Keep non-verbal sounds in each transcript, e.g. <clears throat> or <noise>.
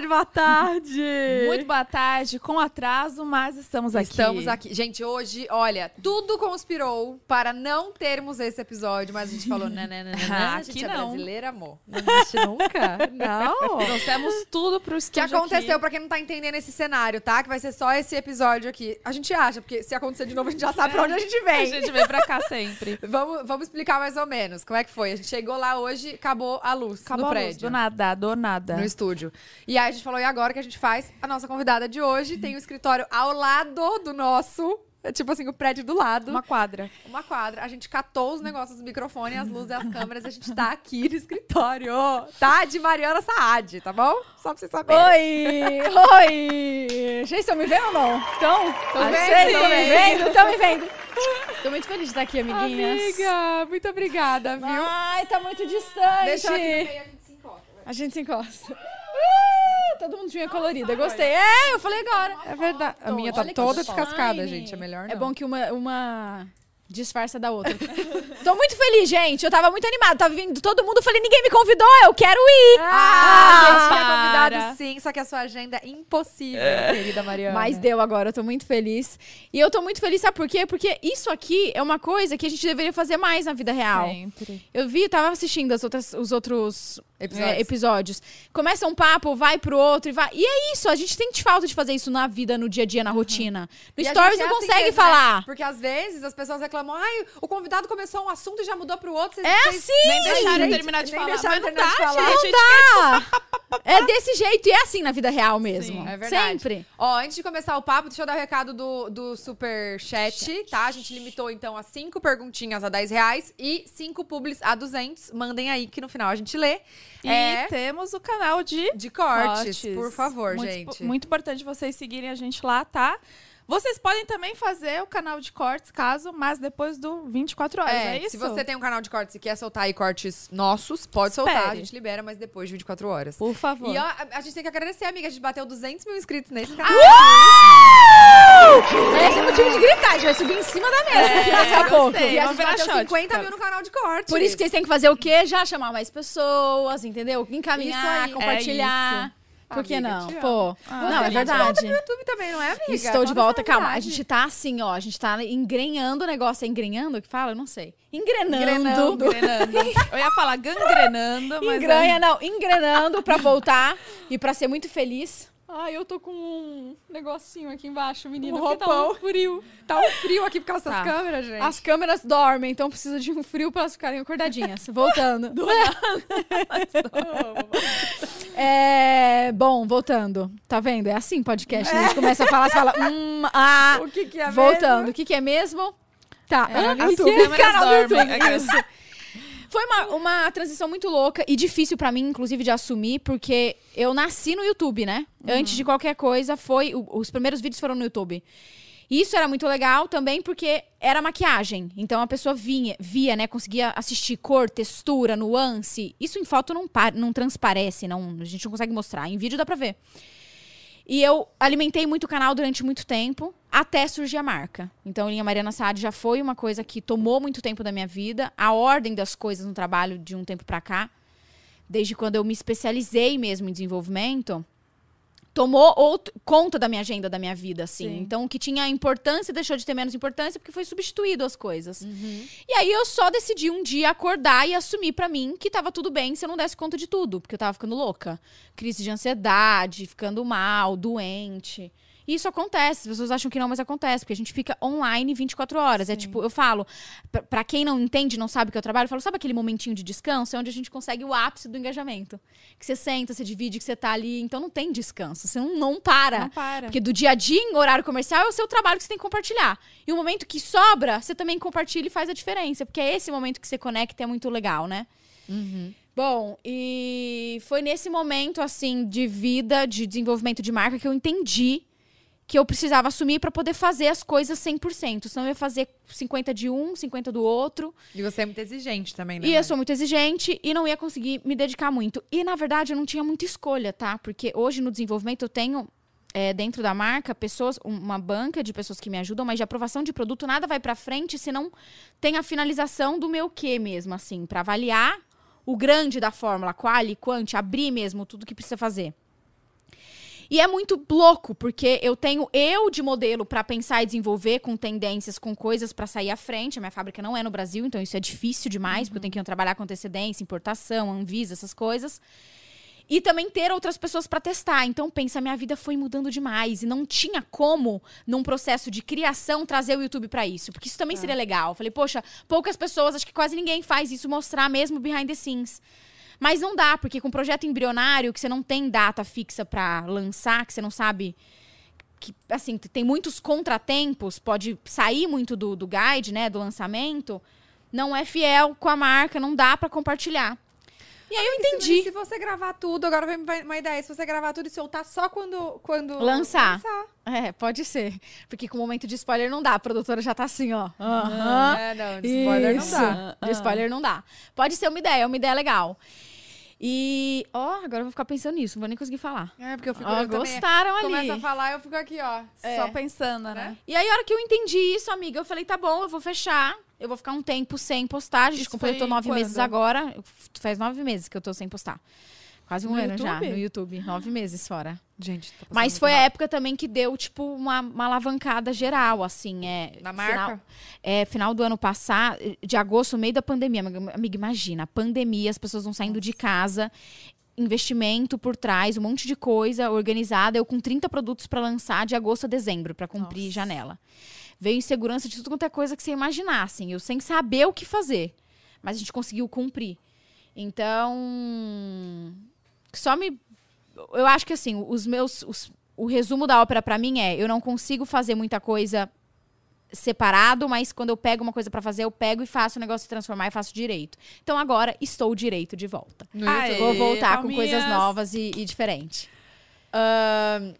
tarde, boa tarde. Muito boa tarde, com atraso, mas estamos aqui. Estamos aqui. Gente, hoje, olha, tudo conspirou para não termos esse episódio, mas a gente falou, não, não, não. A gente é não. brasileira, amor. Não existe nunca. Não. Trouxemos tudo pro O que estúdio aconteceu, aqui. pra quem não tá entendendo esse cenário, tá? Que vai ser só esse episódio aqui. A gente acha, porque se acontecer de novo, a gente já sabe pra onde a gente A vem. gente vem pra cá sempre. Vamos, vamos explicar mais ou menos como é que foi. A gente chegou lá hoje, acabou a luz Acabou no a luz, prédio. do nada, do nada. no estúdio. E aí a gente falou, e agora que a gente faz? A nossa convidada de hoje tem o escritório ao lado do nosso. É tipo assim, o prédio do lado. Uma quadra. Uma quadra. A gente catou os negócios do microfone, as luzes e as câmeras. E a gente tá aqui no escritório. Tá? De Mariana Saad, tá bom? Só pra vocês saberem. Oi! Oi! Vocês estão me vendo ou não? Tô vendo, Vocês estão tô me vendo. Estão me vendo? Tô muito feliz de estar aqui, amiguinhas. Amiga, muito obrigada, viu? Ai, tá muito distante. Deixa eu aqui no meio, a gente se encontra. A gente se encosta. Uh, todo mundo tinha colorida. Gostei. É, eu falei agora. É verdade. A minha tá Olha que toda descascada, gente. É melhor não. É bom que uma, uma disfarça da outra. <laughs> Tô muito feliz, gente. Eu tava muito animada. Tava vindo todo mundo. Eu falei, ninguém me convidou. Eu quero ir. Ah, a gente tinha convidado sim, só que a sua agenda é impossível, querida Mariana. Mas deu agora, eu tô muito feliz. E eu tô muito feliz, sabe por quê? Porque isso aqui é uma coisa que a gente deveria fazer mais na vida real. Sempre. Eu vi, tava assistindo as outras, os outros Episódios. é, episódios. Começa um papo, vai pro outro e vai. E é isso, a gente sente falta de fazer isso na vida, no dia a dia, na rotina. No E Stories gente é não assim consegue mesmo, né? falar. Porque às vezes as pessoas reclamam, ai, o convidado começou um assunto e já mudou pro outro. Vocês, É vocês assim! Nem deixaram gente, terminar de nem falar. deixaram Mas não terminar de dá, falar. gente. Não dá! É desse jeito, e é assim na vida real mesmo. Sim, É verdade. Sempre. Ó, antes de começar o papo, deixa eu dar o recado do, do super chat, tá? A gente limitou, então, a cinco perguntinhas a 10 reais e cinco publis a 200. Mandem aí que no final a gente lê. E É temos o canal de de cortes, cortes. por favor, muito, gente. Muito importante vocês seguirem a gente lá, tá? Vocês podem também fazer o canal de cortes, caso, mas depois do 24 horas, é, É, isso? se você tem um canal de cortes e quer soltar aí cortes nossos, pode soltar. A Espere. gente libera, mas depois de 24 horas. Por favor. E ó, a, a gente tem que agradecer, amiga. A gente bateu 200 mil inscritos nesse <gasps> canal. Esse é o motivo de gritar, a gente vai subir em cima da mesa É, daqui a pouco. gostei. E a gente bateu shot, 50 tá? mil no canal de cortes. Por isso que vocês têm que fazer o quê? Já chamar mais pessoas, entendeu? Isso Encaminhar, aí. compartilhar. É Por que Amiga, não? Pô, Ah, não, é de volta verdade. pro YouTube também, não é, amiga? Estou de volta. Calma, a gente tá assim, ó. A gente tá engrenhando o negócio. É engrenhando que fala? Eu não sei. Engrenando. Engrenando. Engrenando. Eu ia falar gangrenando, mas. Engranha, não. Engrenando pra voltar e pra ser muito feliz. Ai, eu tô com um negocinho aqui embaixo, menina. Um porque tá roupão. um frio. Tá um frio aqui por causa Tá. câmeras, gente. As câmeras dormem, então precisa de um frio pra elas ficarem acordadinhas. <laughs> Voltando. <laughs> é, bom, voltando. Tá vendo? É assim podcast. né? A gente começa a falar, você fala, hum, ah. O que que é Voltando. mesmo? O que, que é mesmo? Tá. É, Ah, as que é? câmeras do dormem. Foi uma, uma transição muito louca e difícil pra mim, inclusive, de assumir, porque eu nasci no YouTube, né? Antes de qualquer coisa, foi. os primeiros vídeos foram no YouTube. Isso era muito legal também porque era maquiagem. Então a pessoa vinha, via, né? Conseguia assistir cor, textura, nuance. Isso em foto não, não transparece, não, a gente não consegue mostrar. Em vídeo dá pra ver. E eu alimentei muito o canal durante muito tempo, até surgir a marca. Então, Linha Mariana Saad já foi uma coisa que tomou muito tempo da minha vida. A ordem das coisas no trabalho de um tempo pra cá, desde quando eu me especializei mesmo em desenvolvimento, tomou out- conta da minha agenda, da minha vida, assim. Sim. Então, o que tinha importância deixou de ter menos importância porque foi substituído as coisas. E aí eu só decidi um dia acordar e assumir pra mim que tava tudo bem se eu não desse conta de tudo, porque eu tava ficando louca. Crise de ansiedade, ficando mal, doente. E isso acontece, as pessoas acham que não, mas acontece, porque a gente fica online 24 horas. É tipo, eu falo, pra- pra quem não entende, não sabe o que eu trabalho, eu falo, sabe aquele momentinho de descanso? É onde a gente consegue o ápice do engajamento. Que você senta, você divide, que você tá ali, então não tem descanso, você não, não para. Não para. Porque do dia a dia, em horário comercial, é o seu trabalho que você tem que compartilhar. E o momento que sobra, você também compartilha e faz a diferença. Porque é esse momento que você conecta e é muito legal, né? Bom, e foi nesse momento, assim, de vida, de desenvolvimento de marca, que eu entendi que eu precisava assumir para poder fazer as coisas 100%. Senão eu ia fazer 50 de um, 50 do outro. E você é muito exigente também, né? E eu sou muito exigente e não ia conseguir me dedicar muito. E, na verdade, eu não tinha muita escolha, tá? Porque hoje no desenvolvimento eu tenho, é, dentro da marca, pessoas, um- uma banca de pessoas que me ajudam, mas de aprovação de produto nada vai pra frente se não tem a finalização do meu quê mesmo, assim, para avaliar o grande da fórmula, quali, quant, abrir mesmo tudo que precisa fazer. E é muito louco, porque eu tenho eu de modelo pra pensar e desenvolver com tendências, com coisas pra sair à frente. A minha fábrica não é no Brasil, então isso é difícil demais, porque eu tenho que trabalhar com antecedência, importação, Anvisa, essas coisas. E também ter outras pessoas pra testar. Então, pensa, minha vida foi mudando demais. E não tinha como, num processo de criação, trazer o YouTube pra isso. Porque isso também seria legal. Falei, poxa, poucas pessoas, acho que quase ninguém faz isso, mostrar mesmo behind the scenes. Mas não dá, porque com projeto embrionário, que você não tem data fixa pra lançar, que você não sabe. Que, assim, tem muitos contratempos, pode sair muito do, do guide, né, do lançamento. Não é fiel com a marca, não dá pra compartilhar. E aí eu E se- entendi. Se, você gravar tudo, agora vem uma- ideia. Se você gravar tudo e soltar só quando. quando Lançar. É, pode ser. Porque com o momento de spoiler não dá. A produtora já tá assim, ó. Aham. É, não, de spoiler Isso. não dá. De spoiler não dá. Pode ser uma ideia, é uma ideia legal. E, ó, agora eu vou ficar pensando nisso, não vou nem conseguir falar. É, porque eu fico. Ó, eu também gostaram ali. Começa a falar, eu fico aqui, ó. É. Só pensando, né? Né? E aí, a hora que eu entendi isso, amiga, eu falei, tá bom, eu vou fechar. Eu vou ficar um tempo sem postar. A gente Isso completou nove quando? meses agora. Faz nove meses que eu tô sem postar. Quase um No ano já, YouTube? no YouTube. Nove meses fora. Gente, tá Mas foi a época também que deu, tipo, uma, uma alavancada geral, assim. É, Na Final, marca? é, final do ano passado, de agosto, meio da pandemia. Amiga, imagina, pandemia, as pessoas vão saindo de casa, investimento por trás, um monte de coisa organizada. Eu com 30 produtos pra lançar de agosto a dezembro, pra cumprir Nossa. janela. Veio insegurança de tudo quanto é coisa que você imaginar, assim. Eu sem saber o que fazer. Mas a gente conseguiu cumprir. Então, só me. Eu acho que assim, os meus. os- o resumo da ópera pra mim é: eu não consigo fazer muita coisa separado, mas quando eu pego uma coisa pra fazer, eu pego e faço o negócio se transformar e faço direito. Então agora estou direito de volta. Aê. Vou voltar com palminhas. coisas novas e, e diferente. Ahn,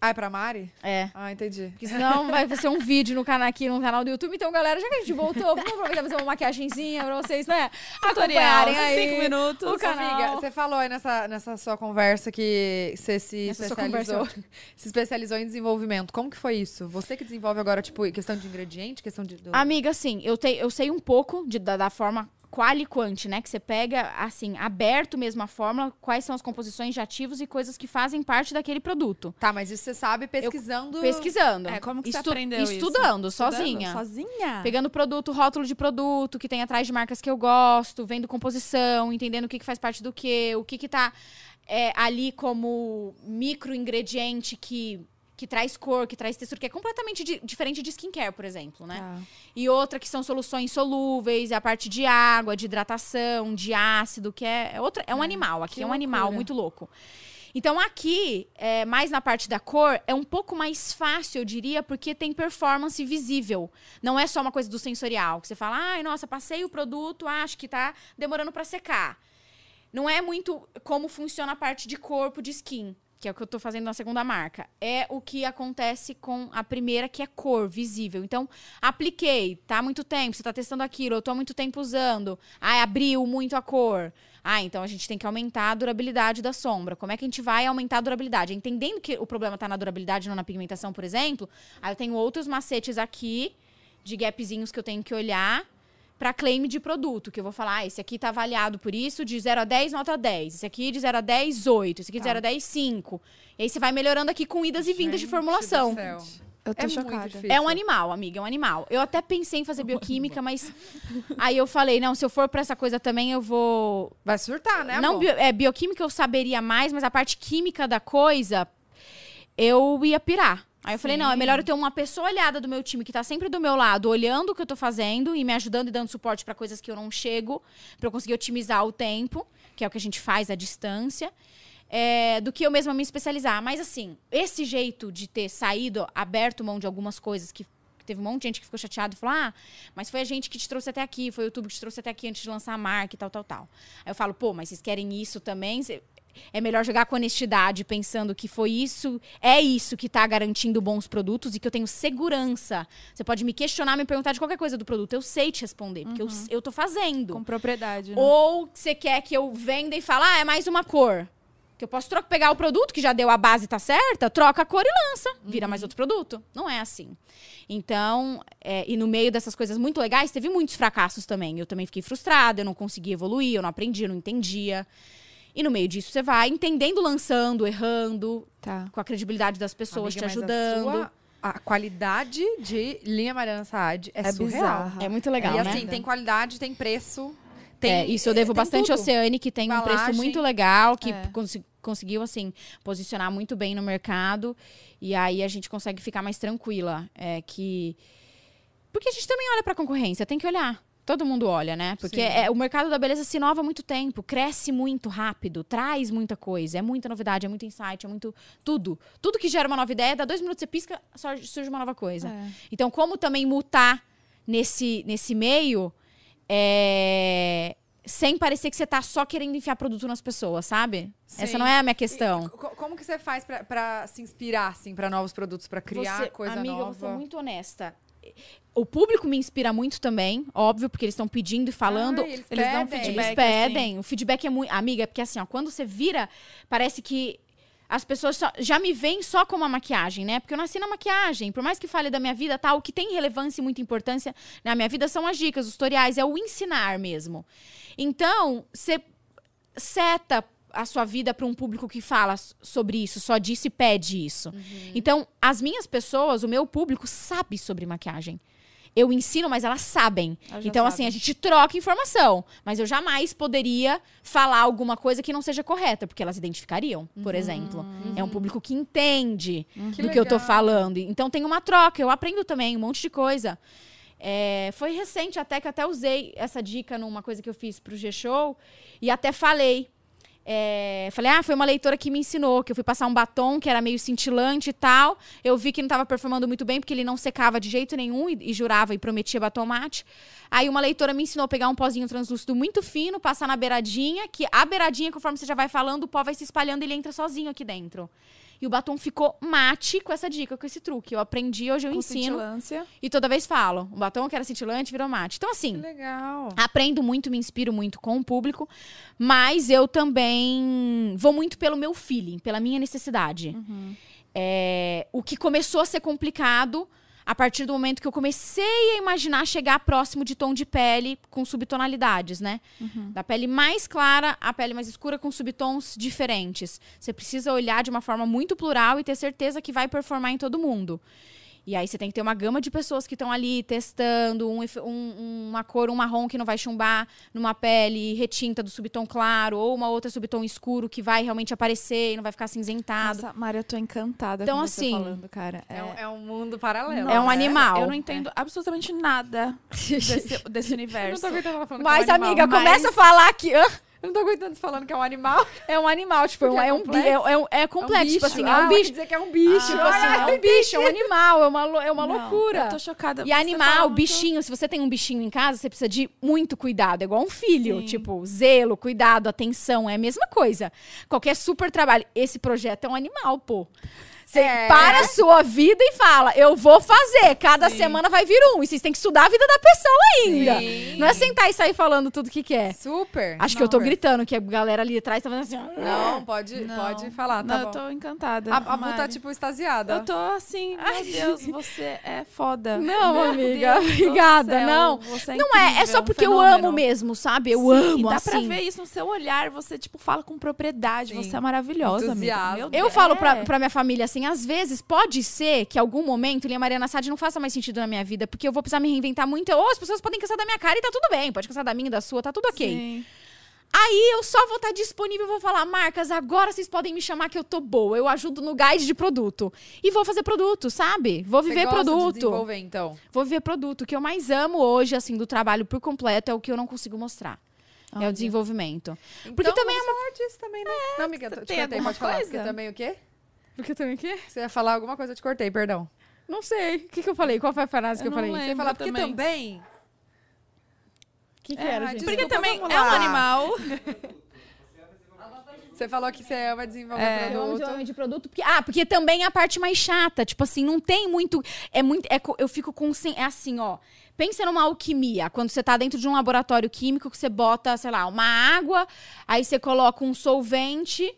Ah, é pra Mari? É. Ah, entendi. Porque senão vai ser um vídeo no canal, aqui no canal do YouTube. Então, galera, já que a gente voltou, vamos aproveitar fazer uma maquiagenzinha pra vocês, né? Tutorial, aí. cinco minutos. o canal. Amiga, você falou aí nessa, nessa sua conversa que você se especializou, <laughs> se especializou em desenvolvimento. Como que foi isso? Você que desenvolve agora, tipo, questão de ingrediente, questão de... do- Amiga, assim, eu, te, eu sei um pouco de- da, da forma qual e quant, né? Que você pega, assim, aberto mesmo a fórmula, quais são as composições de ativos e coisas que fazem parte daquele produto. Tá, mas isso você sabe pesquisando... Pesquisando. É, como que você Estu- aprendeu isso? Estudando, Estudando? sozinha. Sozinha? Pegando produto, rótulo de produto, que tem atrás de marcas que eu gosto, vendo composição, entendendo o que, que faz parte do que, o que, que tá é, ali como micro ingrediente que, que traz cor, que traz textura, que é completamente di- diferente de skincare, por exemplo, né? Tá. E outra que são soluções solúveis, a parte de água, de hidratação, de ácido, que é, é outra, é um animal. Aqui é um animal loucura. muito louco. Então aqui, é, mais na parte da cor, é um pouco mais fácil, eu diria, porque tem performance visível. Não é só uma coisa do sensorial, que você fala, ai, nossa, passei o produto, acho que tá demorando pra secar. Não é muito como funciona a parte de corpo, de skin, que é o que eu tô fazendo na segunda marca. É o que acontece com a primeira, que é cor, visível. Então, apliquei, tá há muito tempo, você tá testando aquilo, eu tô há muito tempo usando. Ah, abriu muito a cor. Ah, então a gente tem que aumentar a durabilidade da sombra. Como é que a gente vai aumentar a durabilidade? Entendendo que o problema tá na durabilidade, não na pigmentação, por exemplo, aí eu tenho outros macetes aqui, de gapzinhos que eu tenho que olhar para claim de produto, que eu vou falar, ah, esse aqui tá avaliado por isso, de 0 a 10, nota 10. Esse aqui de 0 a 10, 8. Esse aqui de Tá. 0 a 10, 5. E aí você vai melhorando aqui com idas e vindas de Gente formulação. do céu. Eu tô É chocada. É um animal, amiga, é um animal. Eu até pensei em fazer bioquímica, mas aí eu falei, não, se eu for pra essa coisa também, eu vou Vai surtar, né, não amor? bio- é, bioquímica eu saberia mais, mas a parte química da coisa eu ia pirar. Aí eu falei, não, é melhor eu ter uma pessoa olhada do meu time que tá sempre do meu lado, olhando o que eu tô fazendo e me ajudando e dando suporte pra coisas que eu não chego, pra eu conseguir otimizar o tempo, que é o que a gente faz à distância. é, do que eu mesma me especializar. Mas assim, esse jeito de ter saído, aberto mão de algumas coisas que que teve um monte de gente que ficou chateado e falou: Ah, mas foi a gente que te trouxe até aqui, foi o YouTube que te trouxe até aqui antes de lançar a marca e tal, tal, tal. Aí eu falo, pô, mas vocês querem isso também? É melhor jogar com honestidade, pensando que foi isso, é isso que tá garantindo bons produtos e que eu tenho segurança. Você pode me questionar, me perguntar de qualquer coisa do produto. Eu sei te responder, porque eu, eu tô fazendo. Com propriedade, né? Ou você quer que eu venda e fale, ah, é mais uma cor. Que eu posso trocar, pegar o produto que já deu a base tá certa, troca a cor e lança. Vira mais outro produto. Não é assim. Então, é, e no meio dessas coisas muito legais, teve muitos fracassos também. Eu também fiquei frustrada, eu não conseguia evoluir, eu não aprendi, eu não entendia. E no meio disso você vai entendendo, lançando, errando, Tá. com a credibilidade das pessoas Amiga, te ajudando. A, sua- a qualidade de linha Mariana Saad é, É surreal. bizarra. É muito legal, e né? assim, tem qualidade, tem preço. Tem, É, isso eu devo tem bastante tudo. ao Oceane, que tem um preço muito legal, que É. consi- conseguiu, assim, posicionar muito bem no mercado. E aí a gente consegue ficar mais tranquila. É que. Porque a gente também olha pra concorrência, tem que olhar. Todo mundo olha, né? Porque é, o mercado da beleza se inova muito tempo, cresce muito rápido, traz muita coisa, é muita novidade, é muito insight, é muito. Tudo. Tudo que gera uma nova ideia, dá dois minutos, você pisca, surge uma nova coisa. É. Então, como também mutar nesse, nesse meio, é, sem parecer que você tá só querendo enfiar produto nas pessoas, sabe? Essa Sim. não é a minha questão. E co- como que você faz pra se inspirar, assim, pra novos produtos, pra criar Você- coisa amiga, nova? eu vou ser muito honesta. O público me inspira muito também, óbvio, porque eles estão pedindo e falando. Ai, eles, Eles dão pedem. feedback. Eles pedem. O feedback é muito. Amiga, é porque assim, ó, quando você vira, parece que as pessoas só- já me veem só como a maquiagem, né? Porque eu nasci na maquiagem. Por mais que fale da minha vida, tal, o que tem relevância e muita importância na minha vida são as dicas, os tutoriais, é o ensinar mesmo. Então, você seta a sua vida para um público que fala sobre isso, só disse e pede isso. Então, as minhas pessoas, o meu público sabe sobre maquiagem. Eu ensino, mas elas sabem. Elas Então, assim, a gente troca informação. Mas eu jamais poderia falar alguma coisa que não seja correta, porque elas identificariam, por exemplo. É um público que entende Que do que eu tô legal. falando. Então tem uma troca, eu aprendo também um monte de coisa. É, foi recente até que até usei essa dica numa coisa que eu fiz pro G-Show e até falei. É, falei, ah, foi uma leitora que me ensinou, que eu fui passar um batom que era meio cintilante e tal. Eu vi que não estava performando muito bem, porque ele não secava de jeito nenhum e, e jurava e prometia batom mate. Aí uma leitora me ensinou a pegar um pozinho translúcido muito fino, passar na beiradinha, que a beiradinha, conforme você já vai falando, o pó vai se espalhando e ele entra sozinho aqui dentro. E o batom ficou mate com essa dica, com esse truque. Eu aprendi, hoje eu Com ensino. cintilância. E toda vez falo. O batom que era cintilante virou mate. Então, assim, Que legal. aprendo muito, me inspiro muito com o público, mas eu também vou muito pelo meu feeling, pela minha necessidade. É, o que começou a ser complicado a partir do momento que eu comecei a imaginar chegar próximo de tom de pele com subtonalidades, né? Da pele mais clara à pele mais escura com subtons diferentes. Você precisa olhar de uma forma muito plural e ter certeza que vai performar em todo mundo. E aí você tem que ter uma gama de pessoas que estão ali testando um um- uma cor, um marrom que não vai chumbar numa pele retinta do subtom claro, ou uma outra subtom escuro que vai realmente aparecer e não vai ficar acinzentado. Nossa, Mari, eu tô encantada Então, com você assim, falando, cara. É, um- é um mundo paralelo. É um né? animal. Eu não entendo absolutamente nada <laughs> desse, desse Eu não universo. Mas, é um animal. amiga, mas- começa a falar que? Eu não tô aguentando você falando que é um animal. <laughs> é um animal, tipo, é um, Porque é é um, complexo? é, é um- é complexo, tipo assim, é Ah, um quer bicho. dizer que é um bicho. Tipo Ah, assim, é um bicho, é um animal, é uma, é uma Não, loucura. Eu tô chocada. E animal, fala muito- bichinho, se você tem um bichinho em casa, você precisa de muito cuidado. É igual um filho. Sim. Tipo, zelo, cuidado, atenção. É a mesma coisa. Qualquer super trabalho. Esse projeto é um animal, pô. Você É. para a sua vida e fala, eu vou fazer. Cada Sim. semana vai vir um. E vocês têm que estudar a vida da pessoa ainda. Sim. Não é sentar e sair falando tudo que quer. Super. Acho que eu tô gritando, que a galera ali atrás tá fazendo assim. Não, pode, Não. pode falar, tá Não, bom. eu tô encantada. A, a Bu tá, Mari. tipo, extasiada. Eu tô assim, meu Deus, você é foda. Não, Meu amiga, Deus obrigada, céu, não. você é Não é, é só um porque eu fenômeno. amo mesmo, sabe? Eu Sim, amo, dá assim. pra ver isso no seu olhar. Você, tipo, fala com propriedade. Sim. Você é maravilhosa, amiga. Meu Eu Deus. falo pra, É. pra minha família assim, às vezes pode ser que algum momento Lia Mariana Sade não faça mais sentido na minha vida, porque eu vou precisar me reinventar muito. Ou as pessoas podem cansar da minha cara e tá tudo bem, pode cansar da minha da sua, tá tudo ok. Sim. Aí eu só vou estar disponível e vou falar, marcas, agora vocês podem me chamar que eu tô boa. Eu ajudo no guide de produto. E vou fazer produto, sabe? Vou Você viver gosta de produto. desenvolver, então. Vou viver produto. O que eu mais amo hoje, assim, do trabalho por completo é o que eu não consigo mostrar. É o desenvolvimento. Então, Porque também falar disso também, né? não, amiga, te tem alguma pode falar. coisa? Porque também o quê? Porque também o quê? Você ia falar alguma coisa, eu te cortei, perdão. Não sei. O que, que eu falei? Qual foi a frase que Eu eu, não falei? lembro. Você ia falar, porque também. também... O que, que É, era, gente? Porque também é um animal. <laughs> Você falou que você ama desenvolver É. Eu amo produto. desenvolvimento de produto. Porque, ah, porque também é a parte mais chata. Tipo assim, não tem muito. É muito. é eu fico com. É assim, ó. Pensa numa alquimia. Quando você tá dentro de um laboratório químico que você bota, sei lá, uma água, aí você coloca um solvente.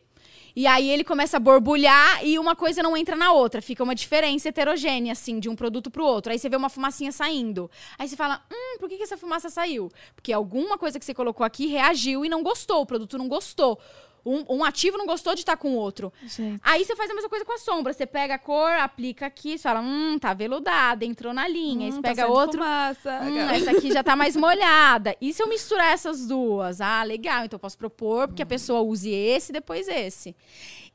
E aí ele começa a borbulhar e uma coisa não entra na outra. Fica uma diferença heterogênea, assim, de um produto pro outro. Aí você vê uma fumacinha saindo. Aí você fala, hum, por que, que essa fumaça saiu? Porque alguma coisa que você colocou aqui reagiu e não gostou. O produto não gostou. Um, um ativo não gostou de estar com o outro. Gente. Aí você faz a mesma coisa com a sombra. Você pega a cor, aplica aqui, você fala, hum, tá veludada, entrou na linha. Aí você Hum, tá pega saindo outro. fumaça. Hum, essa aqui já tá mais <laughs> molhada. E se eu misturar essas duas? Ah, legal. Então eu posso propor porque a pessoa use esse e depois esse.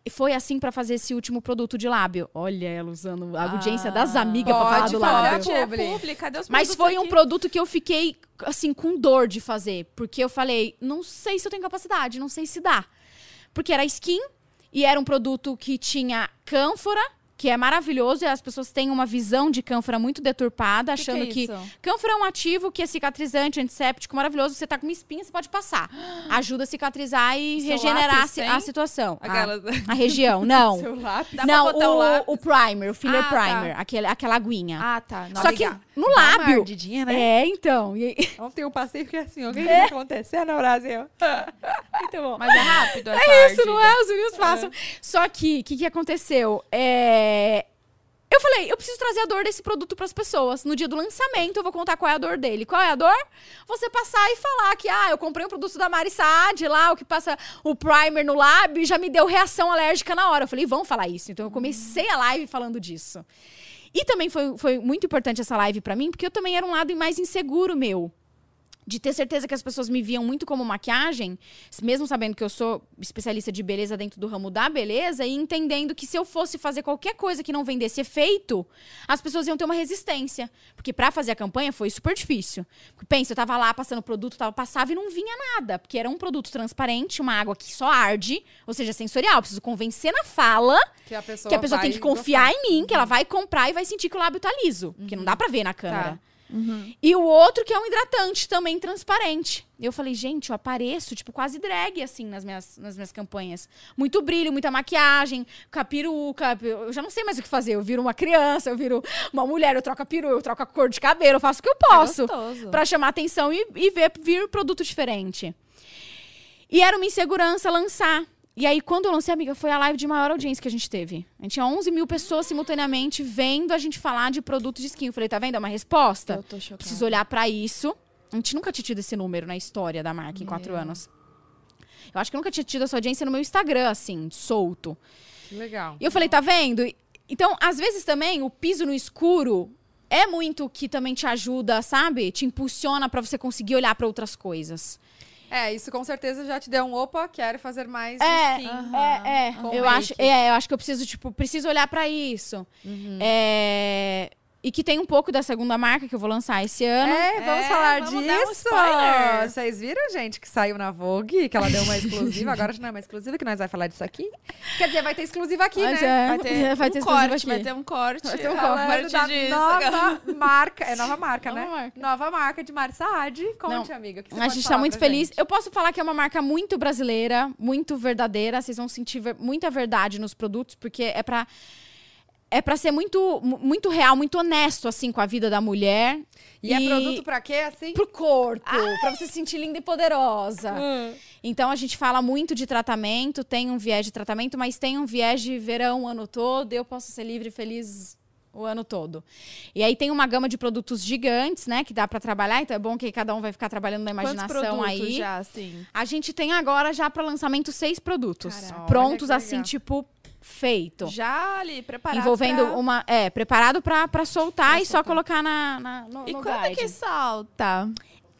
E foi assim pra fazer esse último produto de lábio. Olha ela usando a audiência das amigas pra falar do lábio. É cadê os Mas foi um aqui? produto que eu fiquei, assim, com dor de fazer. Porque eu falei, não sei se eu tenho capacidade, não sei se dá. Porque era skin e era um produto que tinha cânfora, que é maravilhoso, e as pessoas têm uma visão de cânfora muito deturpada, Que que achando é que, cânfora é um ativo que é cicatrizante, antisséptico, maravilhoso. Você tá com uma espinha, você pode passar. <gasps> Ajuda a cicatrizar e Seu regenerar a, lápis tem? a situação. A, Aquelas... a região, <laughs> não. Seu lápis. Dá não, pra botar o, o, primer, o filler Ah, tá. primer, aquele, aquela aguinha. Ah, tá. Só que no Dá uma lábio. ardidinha, né? É, então. E Ontem eu passei e fiquei assim, o que, que tá acontecendo no Brasil? Muito bom. Mas é rápido essa É isso, não ardida. é? Os meninos façam. Só que, o que, que aconteceu? É... Eu falei, eu preciso trazer a dor desse produto pras pessoas. No dia do lançamento, eu vou contar qual é a dor dele. Qual é a dor? Você passar e falar que, ah, eu comprei um produto da Mari Saad lá, o que passa o primer no lábio e já me deu reação alérgica na hora. Eu falei, vão falar isso. Então, eu comecei a live falando disso. E também foi, foi muito importante essa live pra mim, porque eu também era um lado mais inseguro meu. De ter certeza que as pessoas me viam muito como maquiagem, mesmo sabendo que eu sou especialista de beleza dentro do ramo da beleza, e entendendo que se eu fosse fazer qualquer coisa que não vendesse efeito, as pessoas iam ter uma resistência. Porque pra fazer a campanha foi super difícil. Pensa, eu tava lá passando produto, tava, passava e não vinha nada. Porque era um produto transparente, uma água que só arde, ou seja, sensorial. Eu preciso convencer na fala Que a pessoa, que a pessoa tem que confiar gostar. em mim, que ela vai comprar e vai sentir que o lábio tá liso. Porque não dá pra ver na câmera. Tá. E o outro que é um hidratante também transparente. Eu falei, gente, eu apareço, tipo, quase drag, assim, nas minhas, nas minhas campanhas. Muito brilho, muita maquiagem, com a peruca. Eu já não sei mais o que fazer. Eu viro uma criança, eu viro uma mulher, eu troco a peruca, eu troco a cor de cabelo, eu faço o que eu posso. gostoso. Pra chamar atenção e, e ver vir produto diferente. E era uma insegurança lançar. E aí, quando eu lancei, amiga, foi a live de maior audiência que a gente teve. A gente tinha 11 mil pessoas simultaneamente vendo a gente falar de produto de skin. Eu falei, tá vendo? É uma resposta. Eu tô chocada. Preciso olhar pra isso. A gente nunca tinha tido esse número na história da marca em quatro anos. Eu acho que eu nunca tinha tido essa audiência no meu Instagram, assim, solto. Que legal. E eu falei, tá vendo? Então, às vezes também, o piso no escuro é muito o que também te ajuda, sabe? Te impulsiona pra você conseguir olhar pra outras coisas. É, isso com certeza já te deu um opa, quero fazer mais É, skin. é, é. Com Eu make. acho, é, eu acho que eu preciso, tipo, preciso olhar pra isso. É, E que tem um pouco da segunda marca que eu vou lançar esse ano. É, vamos É, falar vamos um disso. spoiler. Vocês viram, gente, que saiu na Vogue, que ela deu uma exclusiva. Agora já não é uma exclusiva, que nós vai falar disso aqui. Quer dizer, vai ter exclusiva aqui, Mas né? é, Vai ter, <laughs> vai um ter exclusiva corte, aqui. vai ter um corte. Vai ter um falando Falando da disso. nova <laughs> marca. É nova marca, Nova né? marca. Nova marca de Mari Saad. Conte, Não. amiga. o que você A gente tá muito feliz. gente? Eu posso falar que é uma marca muito brasileira, muito verdadeira. Vocês vão sentir ver- muita verdade nos produtos, porque é pra. É pra ser muito, mu- muito real, muito honesto, assim, com a vida da mulher. E, é produto pra quê, assim? pro corpo, pra você se sentir linda e poderosa. Hum. Então a gente fala muito de tratamento, tem um viés de tratamento, mas tem um viés de verão o ano todo, eu posso ser livre e feliz o ano todo. E aí tem uma gama de produtos gigantes, né, que dá pra trabalhar, então é bom que cada um vai ficar trabalhando na imaginação aí. já, assim? A gente tem agora já pra lançamento seis produtos Caraca. prontos assim, tipo feito. Já ali, preparado Envolvendo pra... uma. É, preparado pra, pra soltar Pra e só colocar na, na, no, E no quando é guide. que salta?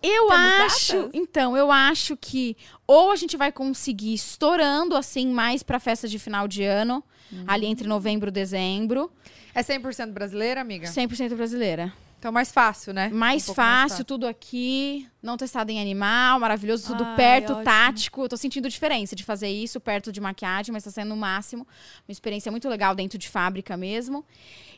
Eu Temos acho, datas? então, eu acho que ou a gente vai conseguir estourando assim mais pra festa de final de ano, Uhum. ali entre novembro e dezembro, É 100% brasileira, amiga? 100% brasileira. Então mais fácil, né? Mais Um pouco fácil, tudo aqui, não testado em animal, maravilhoso, tudo Ai, perto, ótimo. tático. Eu tô sentindo diferença de fazer isso perto de maquiagem, mas tá sendo o máximo. Uma experiência muito legal dentro de fábrica mesmo.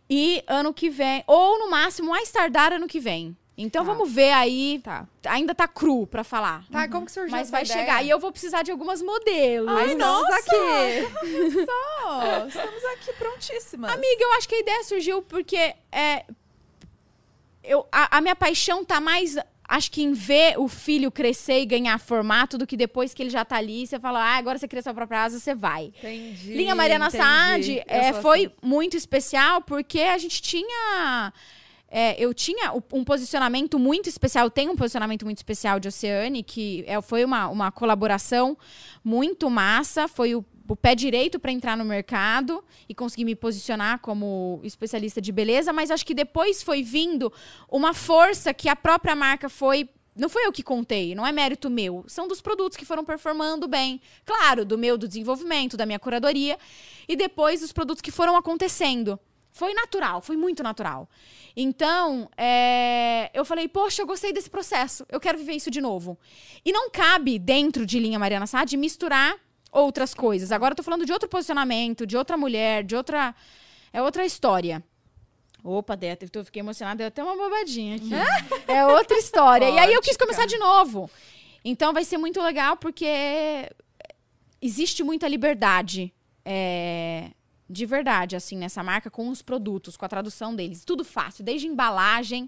E ano que vem, ou no máximo, mais tardar ano que vem. Então Tá. vamos ver aí. Tá. Ainda tá cru pra falar. Tá, como que surgiu Mas vai ideia? chegar. E eu vou precisar de algumas modelos. Mas estamos aqui. Oh, estamos aqui prontíssimas. Amiga, eu acho que a ideia surgiu porque é, eu, a, a minha paixão tá mais. Acho que em ver o filho crescer e ganhar formato do que depois que ele já tá ali, você fala, ah, agora você cria sua própria asa, você vai. Entendi. Linha Mariana entendi. Saad é, foi assim. muito especial porque a gente tinha é, eu tinha um posicionamento muito especial, tem um posicionamento muito especial de Oceane, que é, foi uma, uma colaboração muito massa, foi o, o pé direito para entrar no mercado e conseguir me posicionar como especialista de beleza, mas acho que depois foi vindo uma força que a própria marca foi. Não foi eu que contei, não é mérito meu. São dos produtos que foram performando bem. Claro, do meu, do desenvolvimento, da minha curadoria. E depois os produtos que foram acontecendo. Foi natural, foi muito natural. Então, é, eu falei, poxa, eu gostei desse processo, eu quero viver isso de novo. E não cabe, dentro de linha Mariana Sade, misturar outras coisas. Agora eu tô falando de outro posicionamento, de outra mulher, de outra. É outra história. Opa, Dé, eu fiquei emocionada, deu até uma bobadinha aqui. é outra história. E aí eu quis Ótica. começar de novo. Então vai ser muito legal porque existe muita liberdade. é, de verdade, assim, nessa marca, com os produtos, com a tradução deles. Tudo fácil, desde embalagem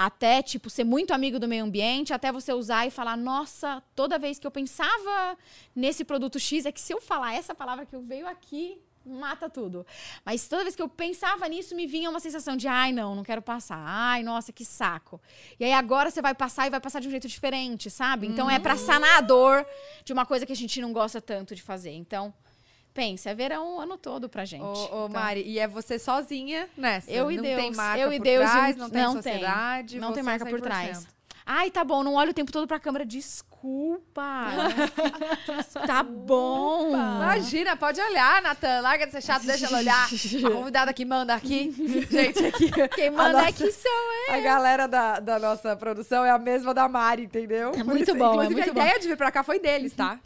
até, tipo, ser muito amigo do meio ambiente, até você usar e falar, nossa, toda vez que eu pensava nesse produto X, é que se eu falar essa palavra que eu veio aqui, mata tudo. Mas toda vez que eu pensava nisso, me vinha uma sensação de, ai, não, não quero passar. Ai, nossa, que saco. E aí agora você vai passar e vai passar de um jeito diferente, sabe? Então é pra sanar a dor de uma coisa que a gente não gosta tanto de fazer. Então, pensa, é verão o ano todo pra gente. Ô, ô, Então, Mari, e é você sozinha nessa? Eu e não Deus. tem marca eu e por Deus. trás, não tem não sociedade. Não tem você é marca por 100%. trás. Ai, tá bom, não olha o tempo todo pra câmera. Desculpa. <laughs> tá bom. Imagina, pode olhar, Natan. Larga de ser chato, deixa ela olhar. A convidada que manda aqui. <laughs> Gente, aqui. Quem manda é nossa- que são A galera da, da nossa produção é a mesma da Mari, entendeu? É muito isso, bom, é Inclusive, muito a bom. ideia de vir pra cá foi deles, tá?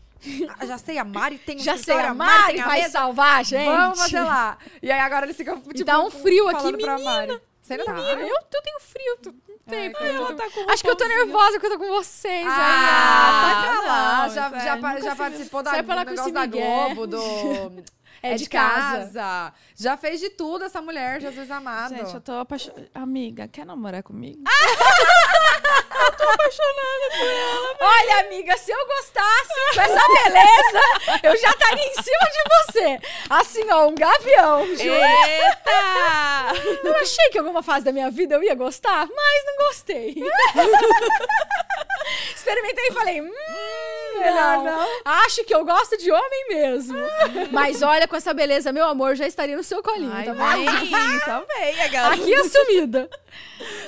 Ah, <laughs> já sei, a Mari tem um Já sei, a Mari a vai mesa. salvar gente. Vamos fazer lá. E aí agora eles ficam, tipo, dá um frio aqui, Mari. Você não tá? Menina, eu, eu tenho frio, tu não tem. Eu do- tô- Acho que eu tô nervosa porque eu tô com vocês. Ah, aí. sai pra lá. não, já é, já, já participou da, sai pra lá do negócio da. Globo, do... <laughs> É de casa. Já fez de tudo essa mulher, Jesus amado. Gente, eu tô apaixonada. Amiga, quer namorar comigo? <laughs> Olha, amiga, se eu gostasse com essa beleza, eu já estaria em cima de você. Assim, ó, um gavião. Juro. Eita! Eu achei que em alguma fase da minha vida eu ia gostar, mas não gostei. Experimentei e falei, hum, Melhor não. não. Acho que eu gosto de homem mesmo. mas olha, com essa beleza, meu amor, já estaria no seu colinho, Ai, tá vem, só vem, a. Aqui assumida.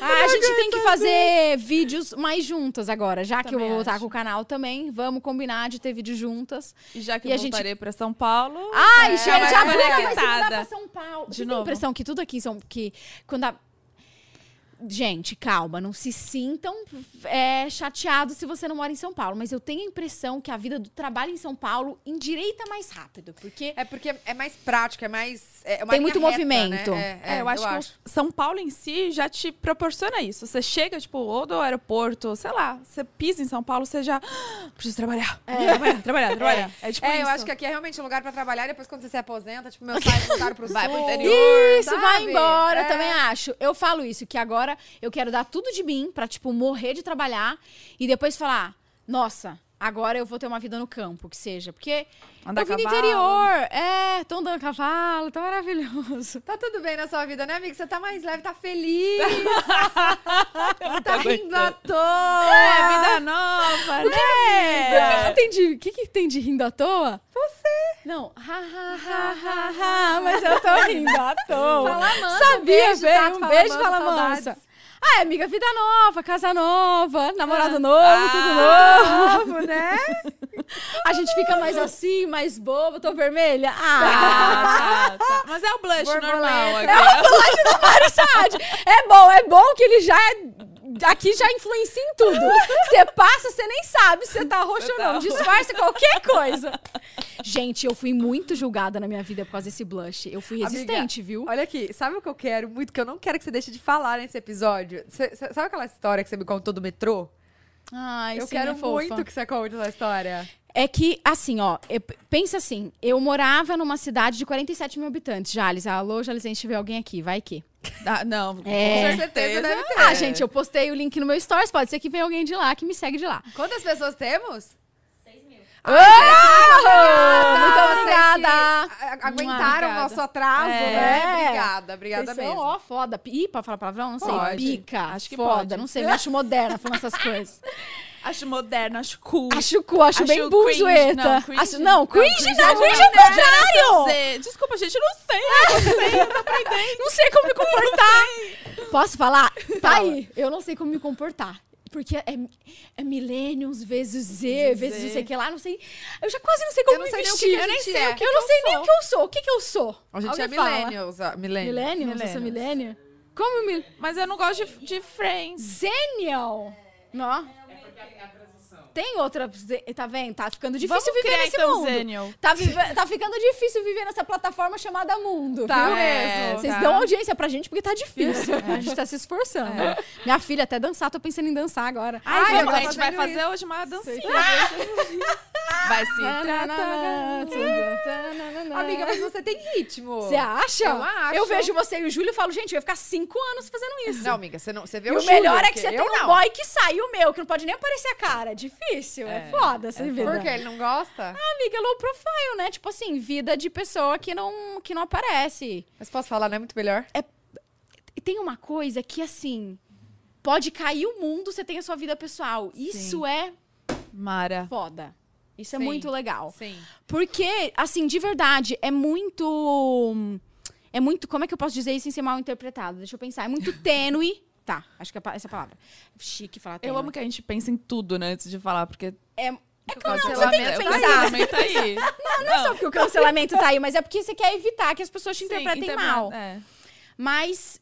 Ah, a gente tem que fazer vídeos mais juntas agora, já que eu Também vou voltar acho. com o canal também. Vamos combinar de ter vídeo juntas. E já que E a eu gente- voltarei pra São Paulo... Ai, é, gente, a Bruna vai se mudar pra São Paulo. De Vocês têm novo. a impressão que tudo aqui são... Que quando a... Gente, calma, não se sintam é, chateados se você não mora em São Paulo. Mas eu tenho a impressão que a vida do trabalho em São Paulo endireita mais rápido. Porque É porque é mais prático, é mais. É uma Tem muito reta, movimento. né? É, eu acho que o São Paulo em si já te proporciona isso. Você chega, tipo, ou do aeroporto, sei lá, você pisa em São Paulo, você já. "Ah, Preciso trabalhar. <laughs> Trabalhar, trabalhar, <laughs> trabalhar. É, tipo É, eu isso. acho que aqui é realmente um lugar pra trabalhar. Depois, quando você se aposenta, tipo, meus pais voltaram pro Vai pro sul. interior. Isso, vai sabe? embora, É. também acho. Eu falo isso, que agora eu quero dar tudo de mim pra, tipo, morrer de trabalhar e depois falar, nossa, agora eu vou ter uma vida no campo, que seja. Porque Andar eu vim do interior, é, tô andando a cavalo, tá maravilhoso. Tá tudo bem na sua vida, né, amiga? Você tá mais leve, tá feliz. <laughs> tá rindo à toa. É, vida nova, O que né? que tem de, o que que tem de rindo à toa? Você. Não, ha, ha, ha, ha, ha, <laughs> mas eu tô rindo à toa. Fala mansa, Sabia, um beijo, um Fala beijo, fala saudades. mansa. Ah, amiga, vida nova, casa nova, namorado novo, Ah. tudo novo. Novo, né? <laughs> A gente fica mais assim, mais bobo, tô vermelha. Ah, Ah, tá, tá. Mas é o blush Borboleta. normal aqui. é o blush da Mari Saad. É bom, é bom que ele já é... Aqui já influencia em tudo. Você passa, você nem sabe se você tá roxo ou não. Disfarça qualquer coisa. Gente, eu fui muito julgada na minha vida por causa desse blush. Eu fui Amiga, resistente, viu? Olha aqui, sabe o que eu quero muito? Que eu não quero que você deixe de falar nesse episódio. Cê- cê- sabe aquela história que você me contou do metrô? Ai, eu sim, quero é muito que você conte essa história. É que, assim, ó, eu- pensa assim, eu morava numa cidade de 47 mil habitantes, Jales. Alô, Jales, a gente tiver alguém aqui, vai que. Ah, não, É. com certeza deve ter. Ah, gente, eu postei o link no meu stories, pode ser que venha alguém de lá, que me segue de lá. Quantas pessoas temos? Ah, muito Vocês obrigada. que, a- Aguentaram o Obrigada. nosso atraso, É. né? Obrigada, obrigada Vocês mesmo. ó, foda. Ih, pode falar palavrão? Não sei. Pode. Pica. Acho que foda. pode. Não sei, me acho moderna falando essas coisas. <laughs> Acho moderno, acho cool. Acho cool, acho, Acho bem buzueta. Não, cringe- Acho, não, cringe cringe não, é cringe é o contrário. Desculpa, gente, eu não sei. Eu não sei, eu tô aprendendo. Não sei como me comportar. <laughs> Posso falar? Tá aí. Eu não sei como me comportar. Porque é, é millennials vezes Z, vezes não sei o que lá, não sei. Eu já quase não sei como Eu não me sei nem o que vestir. eu nem sei é. o que eu não sei nem o que eu sou. O que que eu sou? A gente Alguém é millennials. ah, millennials. Millennials? Eu sou Millennials. millennial? Como mil... Mas eu não gosto de, de Friends. Zenial. Não. Yeah. Tem outra. Tá vendo? Tá ficando difícil Vamos viver nesse então, mundo. Zenial. Tá, vive- tá ficando difícil viver nessa plataforma chamada mundo. Tá viu? mesmo, Vocês tá. dão audiência pra gente porque tá difícil. <laughs> A gente tá se esforçando. Minha filha até dançar, tô pensando em dançar agora. Ai, Ai, eu a gente vai fazer hoje uma dancinha. Vai <laughs> se tratar. Amiga, mas você tem ritmo. Você acha? Eu acho. vejo você e o Júlio e falo, gente, eu ia ficar cinco anos fazendo isso. Não, amiga, você, não, você vê E o o melhor Júlio, é que você tem eu um boy que sai, o meu, que não pode nem aparecer a cara. Difícil, é, É, foda essa vida. Por quê? Ele não gosta? Amiga, low profile, né? Tipo assim, vida de pessoa que não, que não aparece. Mas posso falar, não é muito melhor? E tem uma coisa que, assim, pode cair o mundo, você tem a sua vida pessoal. Isso é Mara. foda. Isso é Sim. muito legal. Sim. Porque, assim, de verdade, é muito. É muito. Como é que eu posso dizer isso sem ser mal interpretado? Deixa eu pensar. É muito tênue. Tá, acho que é essa palavra. Chique falar tênue. Eu amo que a gente pensa em tudo, né, antes de falar, porque É, é claro, o você tem que cancelamento- o cancelamento tá aí. <laughs> não é só porque o cancelamento tá aí, mas é porque você quer evitar que as pessoas te interpretem mal. é. Mas.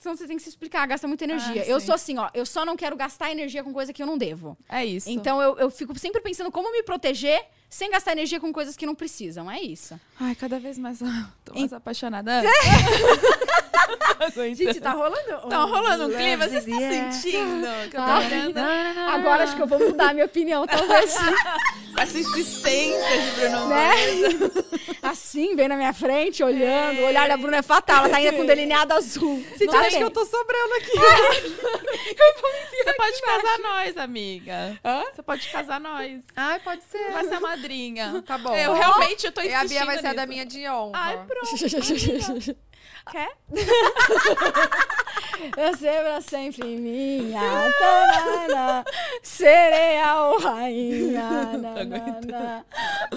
Senão você tem que se explicar, gasta muita energia. Ah, eu sou assim, ó. Eu só não quero gastar energia com coisa que eu não devo. É isso. Então eu, eu fico sempre pensando como me proteger sem gastar energia com coisas que não precisam. É isso. Ai, cada vez mais. Tô mais apaixonada. <laughs> <laughs> Gente, tá rolando. Tá rolando um clima, vocês estão sentindo? Que eu tô olhando Agora acho que eu vou mudar a minha opinião, talvez. <laughs> essa insistência de Bruno né? <laughs> Assim, bem na minha frente, olhando. O olhar da Bruna é fatal, ela tá ainda com delineado azul. Gente, Tá acho que eu tô sobrando aqui. Você pode casar nós, amiga. Você pode casar nós. Ai, pode ser. Vai ser a madrinha. Tá bom. Eu realmente eu tô E insistindo a Bia vai ser a nisso. da minha de honra. Ai, pronto. Quer? <laughs> Eu sei pra sempre minha. Tanana, sereia ou rainha. <laughs> nanana,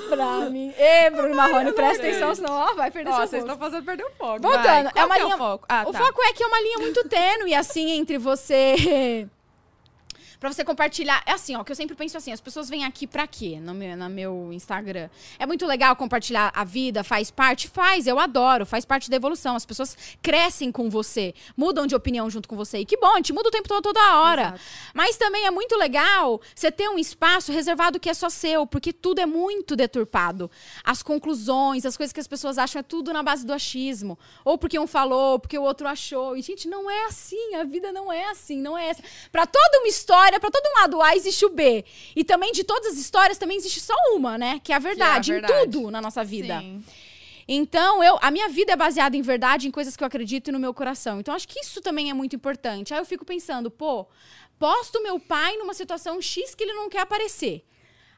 pra mim. Ê, Bruno Marrone, presta atenção, senão ó, vai perder Ó, seu vocês estão fazendo perder o foco. Voltando, Vai, é qual uma linha. o foco? Ah, o tá. foco é que é uma linha muito tênue, assim, entre você. Pra você compartilhar. É assim, ó, que eu sempre penso assim: as pessoas vêm aqui pra quê? No meu, no meu Instagram. É muito legal compartilhar a vida, faz parte? Faz, eu adoro, faz parte da evolução. As pessoas crescem com você, mudam de opinião junto com você. E que bom, a gente muda o tempo todo, toda hora. Exato. Mas também é muito legal você ter um espaço reservado que é só seu, porque tudo é muito deturpado. As conclusões, as coisas que as pessoas acham é tudo na base do achismo. Ou porque um falou, ou porque o outro achou. E, gente, não é assim. A vida não é assim, não é essa. Pra toda uma história, pra todo um lado A existe o B. E também de todas as histórias também existe só uma, né? Que é a verdade, verdade. em tudo na nossa vida. Sim. Então, eu, a minha vida é baseada em verdade, em coisas que eu acredito e no meu coração. Então, acho que isso também é muito importante. Aí eu fico pensando, pô, posto meu pai numa situação X que ele não quer aparecer.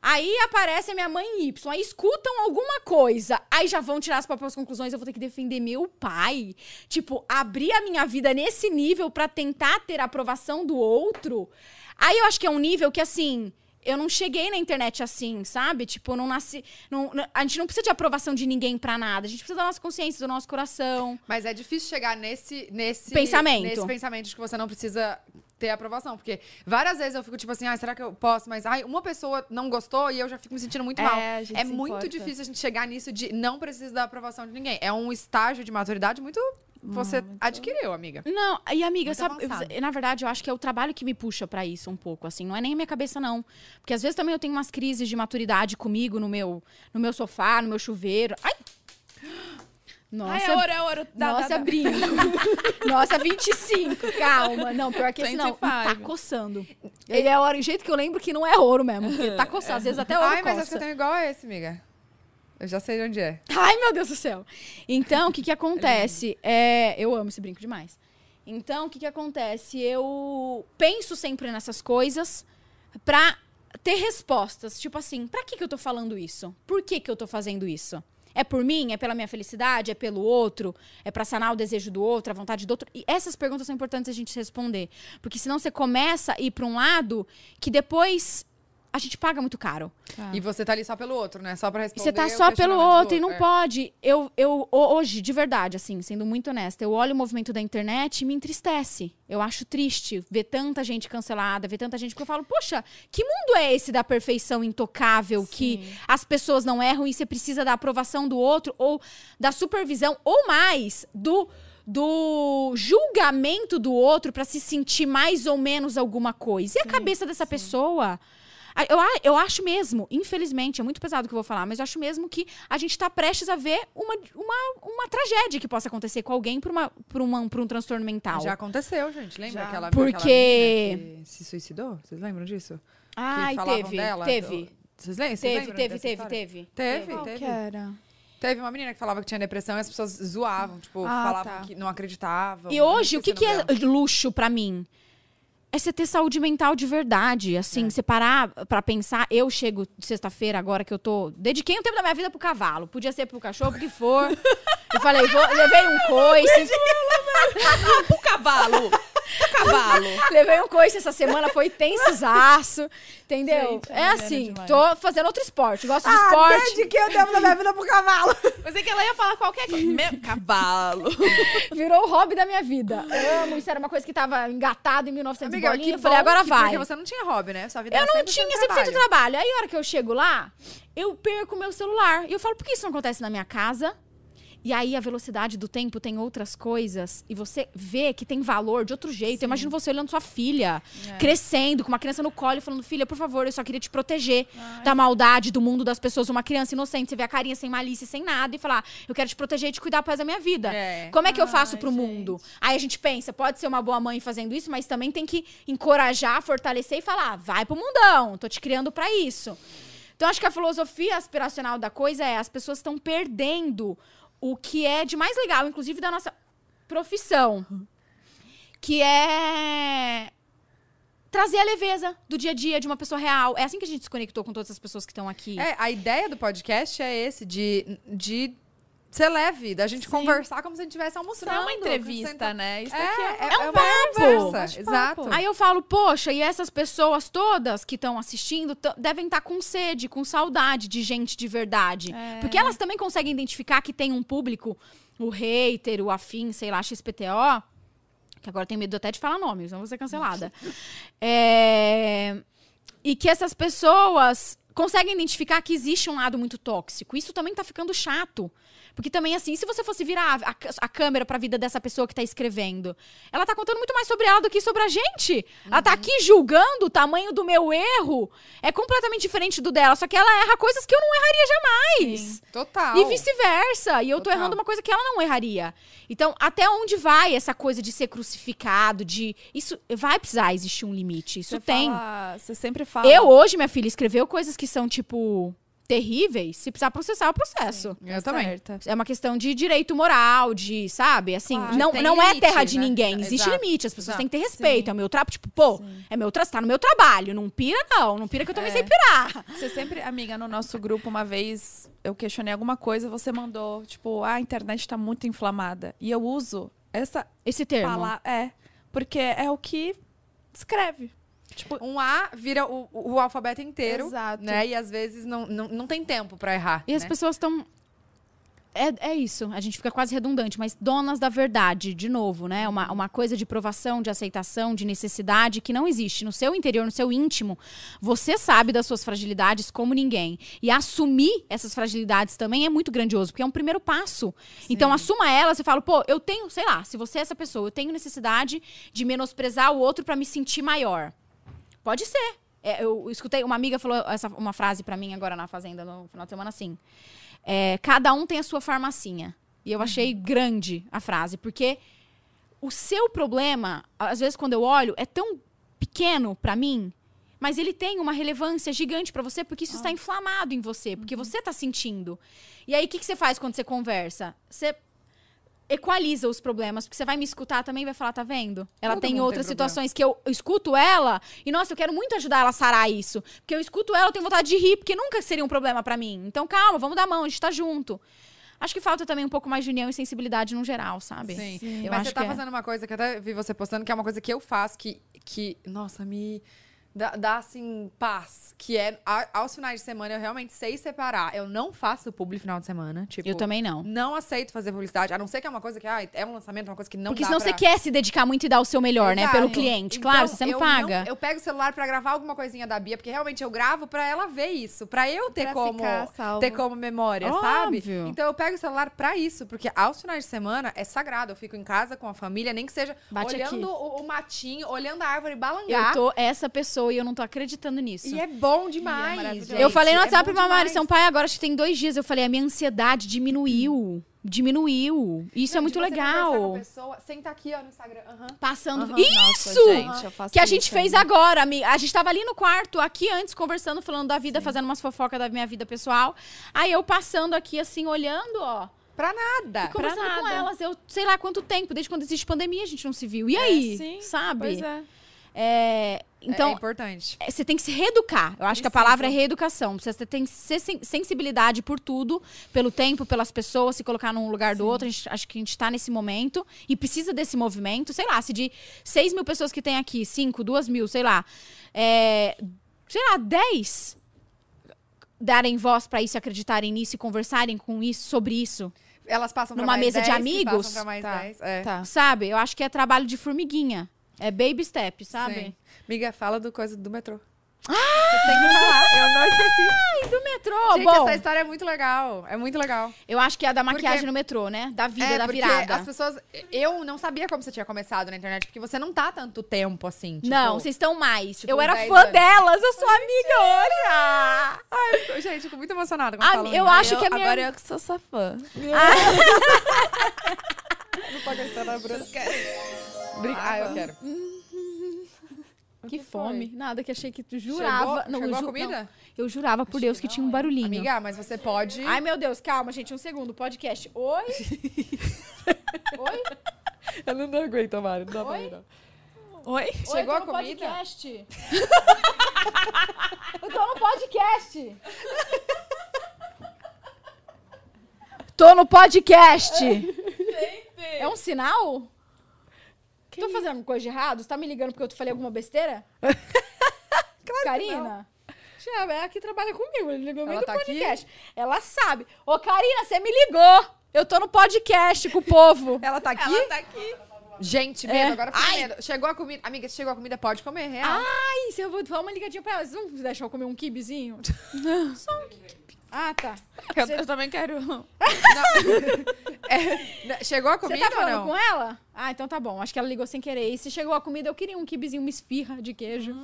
Aí aparece a minha mãe Y, aí escutam alguma coisa, aí já vão tirar as próprias conclusões, eu vou ter que defender meu pai. Tipo, abrir a minha vida nesse nível pra tentar ter a aprovação do outro. Aí eu acho que é um nível que, assim, eu não cheguei na internet assim, sabe? Tipo, não nasci. não- a gente não precisa de aprovação de ninguém pra nada. A gente precisa da nossa consciência, do nosso coração. Mas é difícil chegar nesse, nesse Pensamento. Nesse pensamento de que você não precisa ter aprovação. Porque várias vezes eu fico tipo assim, ah, será que eu posso? Mas ai, uma pessoa não gostou e eu já fico me sentindo muito É, mal. a gente É muito importa. difícil a gente chegar nisso de não precisa da aprovação de ninguém. É um estágio de maturidade muito. Você adquiriu, amiga. Não, e amiga, Muito sabe, eu- na verdade, eu acho que é o trabalho que me puxa pra isso um pouco, assim, não é nem a minha cabeça não, porque às vezes também eu tenho umas crises de maturidade comigo no meu, no meu sofá, no meu chuveiro. Ai. Nossa, Ai, é ouro, é ouro. Dá, nossa, dá, dá. brinco. <laughs> Nossa, 25, calma. Não, pior que esse não. 25. Tá coçando. Ele é ouro, do jeito que eu lembro que não é ouro mesmo. Porque tá coçando, às vezes até ouro Ai, mas acho que coça. eu tenho igual a esse, amiga. Eu já sei de onde é. Ai, meu Deus do céu. Então, o que que acontece? É, eu amo esse brinco demais. Então, o que que acontece? Eu penso sempre nessas coisas pra ter respostas. Tipo assim, pra que, que eu tô falando isso? Por que, que eu tô fazendo isso? É por mim? É pela minha felicidade? É pelo outro? É pra sanar o desejo do outro, a vontade do outro? E essas perguntas são importantes a gente responder. Porque senão você começa a ir pra um lado que depois a gente paga muito caro. E você tá ali só pelo outro, né? Só pra E responder. você tá só pelo outro e não é. pode. Eu, eu, ho- hoje, de verdade, assim, sendo muito honesta, eu olho o movimento da internet e me entristece. Eu acho triste ver tanta gente cancelada, ver tanta gente. Porque eu falo, poxa, que mundo é esse da perfeição intocável que as pessoas não erram e você precisa da aprovação do outro ou da supervisão ou mais do. Do julgamento do outro pra se sentir mais ou menos alguma coisa. E a cabeça dessa pessoa? Ah, Eu, eu acho mesmo, infelizmente, é muito pesado o que eu vou falar, mas eu acho mesmo que a gente tá prestes a ver uma, uma, uma tragédia que possa acontecer com alguém por, uma, por, uma, por um transtorno mental. Já aconteceu, gente. Lembra Já. aquela, Porque- aquela menina que se suicidou? Vocês lembram disso? Falavam teve, dela? teve. Vocês lembram? Vocês Teve, lembram teve, teve, teve. Teve, Qual teve. que era? Teve uma menina que falava que tinha depressão e as pessoas zoavam, tipo, Ah, falavam tá. que não acreditavam. E hoje, o que, que é luxo pra mim? É você ter saúde mental de verdade. Assim, É. você parar pra pensar. Eu chego sexta-feira, agora que eu tô. Dediquei um tempo da minha vida pro cavalo. Podia ser pro cachorro, o que for. <laughs> eu falei, vou, levei um coice. O cavalo! O <laughs> cavalo! Levei um coice essa semana, foi tensaço. Entendeu? Gente, é Mariana assim, demais. tô fazendo outro esporte. Gosto Ah, de esporte. que eu devo da minha vida pro cavalo. <laughs> Pensei que ela ia falar qualquer coisa. Meu, cavalo! <laughs> Virou o hobby da minha vida. Amo, isso era uma coisa que tava engatada em 1900 Amiga, bolinha. que Eu falei, bom agora que- vai. Porque você não tinha hobby, né? Sua vida Eu não sempre tinha sendo 100% trabalho. Aí, a hora que eu chego lá, eu perco o meu celular. E eu falo, por que isso não acontece na minha casa? E aí, a velocidade do tempo tem outras coisas. E você vê que tem valor de outro jeito. Eu imagino você olhando sua filha, É. crescendo, com uma criança no colo, e falando, filha, por favor, eu só queria te proteger da maldade, do mundo das pessoas. Uma criança inocente, você vê a carinha sem malícia, sem nada, e falar, eu quero te proteger e te cuidar paz da minha vida. É. Como é que eu faço Ai, pro gente. mundo? Aí a gente pensa, pode ser uma boa mãe fazendo isso, mas também tem que encorajar, fortalecer e falar, vai pro mundão, tô te criando pra isso. Então acho que a filosofia aspiracional da coisa é as pessoas estão perdendo o que é de mais legal, inclusive da nossa profissão, que é trazer a leveza do dia a dia de uma pessoa real. É assim que a gente se conectou com todas as pessoas que estão aqui. É, a ideia do podcast é esse, de, de ser leve, da gente Sim. conversar como se a gente estivesse Isso almoçando. não é uma entrevista, senta- né? Isso É, aqui é, é, é um uma papo. conversa. Bate-papo. Exato. Aí eu falo, poxa, e essas pessoas todas que estão assistindo devem estar com sede, com saudade de gente de verdade. É. Porque elas também conseguem identificar que tem um público, o hater, o afim, sei lá, XPTO, que agora tenho medo até de falar nome, senão vou ser cancelada. <laughs> É, E que essas pessoas conseguem identificar que existe um lado muito tóxico. Isso também tá ficando chato. Porque também, assim, se você fosse virar a, a- a câmera pra vida dessa pessoa que tá escrevendo, ela tá contando muito mais sobre ela do que sobre a gente. Ela tá aqui julgando o tamanho do meu erro. É completamente diferente do dela. Só que ela erra coisas que eu não erraria jamais. Sim. Total. E vice-versa. E eu tô Total. errando uma coisa que ela não erraria. Então, até onde vai essa coisa de ser crucificado, de. Isso vai precisar existir um limite. Isso Você tem. fala- você sempre fala. Eu, hoje, minha filha, escreveu coisas que são, tipo, terríveis. Se precisar processar, eu processo. Eu também. Certa. É uma questão de direito moral, de, sabe? Assim, Claro, não, não é limite, terra de né? ninguém. Existe Exato, limite. As pessoas exato. têm que ter respeito. Sim. É o meu trabalho. Tipo, pô, Sim. é meu tra tá no meu trabalho. Não pira, não. Não pira que eu também É. sei pirar. Você sempre, amiga, no nosso grupo, uma vez eu questionei alguma coisa, você mandou, tipo, "Ah, a internet tá muito inflamada. E eu uso essa Esse termo. palavra. É. Porque é o que escreve. Tipo, Um A vira o, o, alfabeto inteiro. Exato. Né? E às vezes não, não, não tem tempo pra errar. E as né? pessoas estão. É, é isso, a gente fica quase redundante, mas donas da verdade, de novo, né? Uma, uma coisa de provação, de aceitação, de necessidade que não existe. No seu interior, no seu íntimo, você sabe das suas fragilidades como ninguém. E assumir essas fragilidades também é muito grandioso, porque é um primeiro passo. Então, assuma elas e fala, pô, eu tenho, sei lá, se você é essa pessoa, eu tenho necessidade de menosprezar o outro pra me sentir maior. Pode ser. É, eu escutei, uma amiga falou essa, uma frase pra mim agora na fazenda no final de semana assim. É, cada um tem a sua farmacinha. E eu achei grande a frase, porque o seu problema, às vezes quando eu olho, é tão pequeno pra mim, mas ele tem uma relevância gigante pra você, porque isso está inflamado em você, porque você tá sentindo. E aí, o que, que você faz quando você conversa? Você equaliza os problemas. Porque você vai me escutar também e vai falar, tá vendo? Ela Todo tem tem outras problema. situações que eu escuto ela e, nossa, eu quero muito ajudar ela a sarar isso. Porque eu escuto ela, eu tenho vontade de rir, porque nunca seria um problema pra mim. Então, calma, vamos dar mão, a gente tá junto. Acho que falta também um pouco mais de união e sensibilidade no geral, sabe? Sim. Eu Mas você tá é. fazendo uma coisa que eu até vi você postando, que é uma coisa que eu faço, que, que nossa, me dá, dá, assim, paz. Que é, a- aos finais de semana, eu realmente sei separar. Eu não faço publi final de semana. Tipo, Eu também não. Não aceito fazer publicidade, a não ser que é uma coisa que ah, é um lançamento, uma coisa que não Porque dá senão pra... você quer se dedicar muito e dar o seu melhor, né? Exato. Pelo cliente. Então, claro, se você não eu paga. eu pego o celular pra gravar alguma coisinha da Bia, porque realmente eu gravo pra ela ver isso, pra eu ter Pra como ter como memória, sabe? Óbvio. Então eu pego o celular pra isso, porque aos finais de semana é sagrado, eu fico em casa com a família, nem que seja Bate olhando o, o matinho, olhando a árvore Eu balangar. tô essa pessoa e eu não tô acreditando nisso. E é bom demais. maravilhoso. gente, eu falei no é WhatsApp bom pra Mari demais. Sampaio agora, acho que tem dois dias. Eu falei, a minha ansiedade diminuiu. Diminuiu. Isso é Não, muito com a legal. pessoa, senta aqui, ó, no Instagram. aham. Passando. Aham. Isso! Nossa, gente, eu faço que a isso gente fez ainda. agora, amiga. A gente tava ali no quarto, aqui antes, conversando, falando da vida, fazendo umas fofocas da minha vida pessoal. Aí eu passando aqui, assim, olhando, ó. Pra nada. E conversando com nada. elas. Eu sei lá quanto tempo, desde quando existe pandemia, a gente não se viu. E aí? sim, sabe? Pois é. É, Então, é importante. é, você tem que se reeducar. Eu acho que a palavra é reeducação. Você tem que ser sen- sensibilidade por tudo, pelo tempo, pelas pessoas, se colocar num lugar do outro. Gente, acho que a gente tá nesse momento e precisa desse movimento. Sei lá, se de 6 mil pessoas que tem aqui, 5, 2 mil, sei lá, é, sei lá, 10 darem voz pra isso, acreditarem nisso e conversarem com isso, sobre isso, Elas passam Numa mesa de 10, que amigos? Tá. 10. É. Tá. sabe? Eu acho que é trabalho de formiguinha. É baby step, sabe? Sim. Miga, fala do coisa do metrô. Ah! Você tem que falar. Eu não esqueci. Ai, do metrô, Gente, bom. essa história é muito legal. É muito legal. Eu acho que é a da maquiagem Porque- no metrô, né? Da vida, é, da virada. as pessoas... Eu não sabia como você tinha começado na internet, porque você não tá tanto tempo assim. Tipo, Não, vocês estão mais. tipo, eu era 10 fã anos. delas, eu sou amiga hoje. Ai, tô- gente, fico muito emocionada quando Ah, falam eu acho que a minha- Agora eu que sou sua fã. <laughs> <laughs> <laughs> Não pode acreditar na Bruna. Brinca- Ah, eu quero. <laughs> Que que fome. Nada que achei que tu jurava. Chegou, não, chegou eu a ju- comida? não, eu jurava por Deus que tinha um barulhinho. Amiga, mas você pode... Ai, meu Deus, calma, gente, um segundo. Podcast. Oi? <laughs> Oi? Eu não aguento, Mari. Não dá pra mim, não. Oi? Chegou Oi, eu tô a no comida? Podcast. eu tô no podcast. tô no podcast. É um sinal? tô fazendo alguma coisa de errado? Você tá me ligando porque eu falei alguma besteira? <laughs> claro Karina? Chama, é a que trabalha comigo, ele ligou Ela meio do tá aqui? podcast. Ela sabe. Ô, Karina, você me ligou. Eu tô no podcast com o povo. <laughs> Ela tá aqui? Ela tá aqui. Gente, medo, É. agora com medo. Chegou a comida. Amiga, se chegou a comida, pode comer, real. Ai, se eu vou dar uma ligadinha pra ela, vocês vão deixar eu comer um kibizinho? <laughs> Só um kibe. Ah, tá. Eu, eu também quero. <laughs> <laughs> É, chegou a Você comida tá ou falando não? com ela? Ah, então tá bom. Acho que ela ligou sem querer. E se chegou a comida, eu queria um kibizinho, uma esfirra de queijo. <laughs>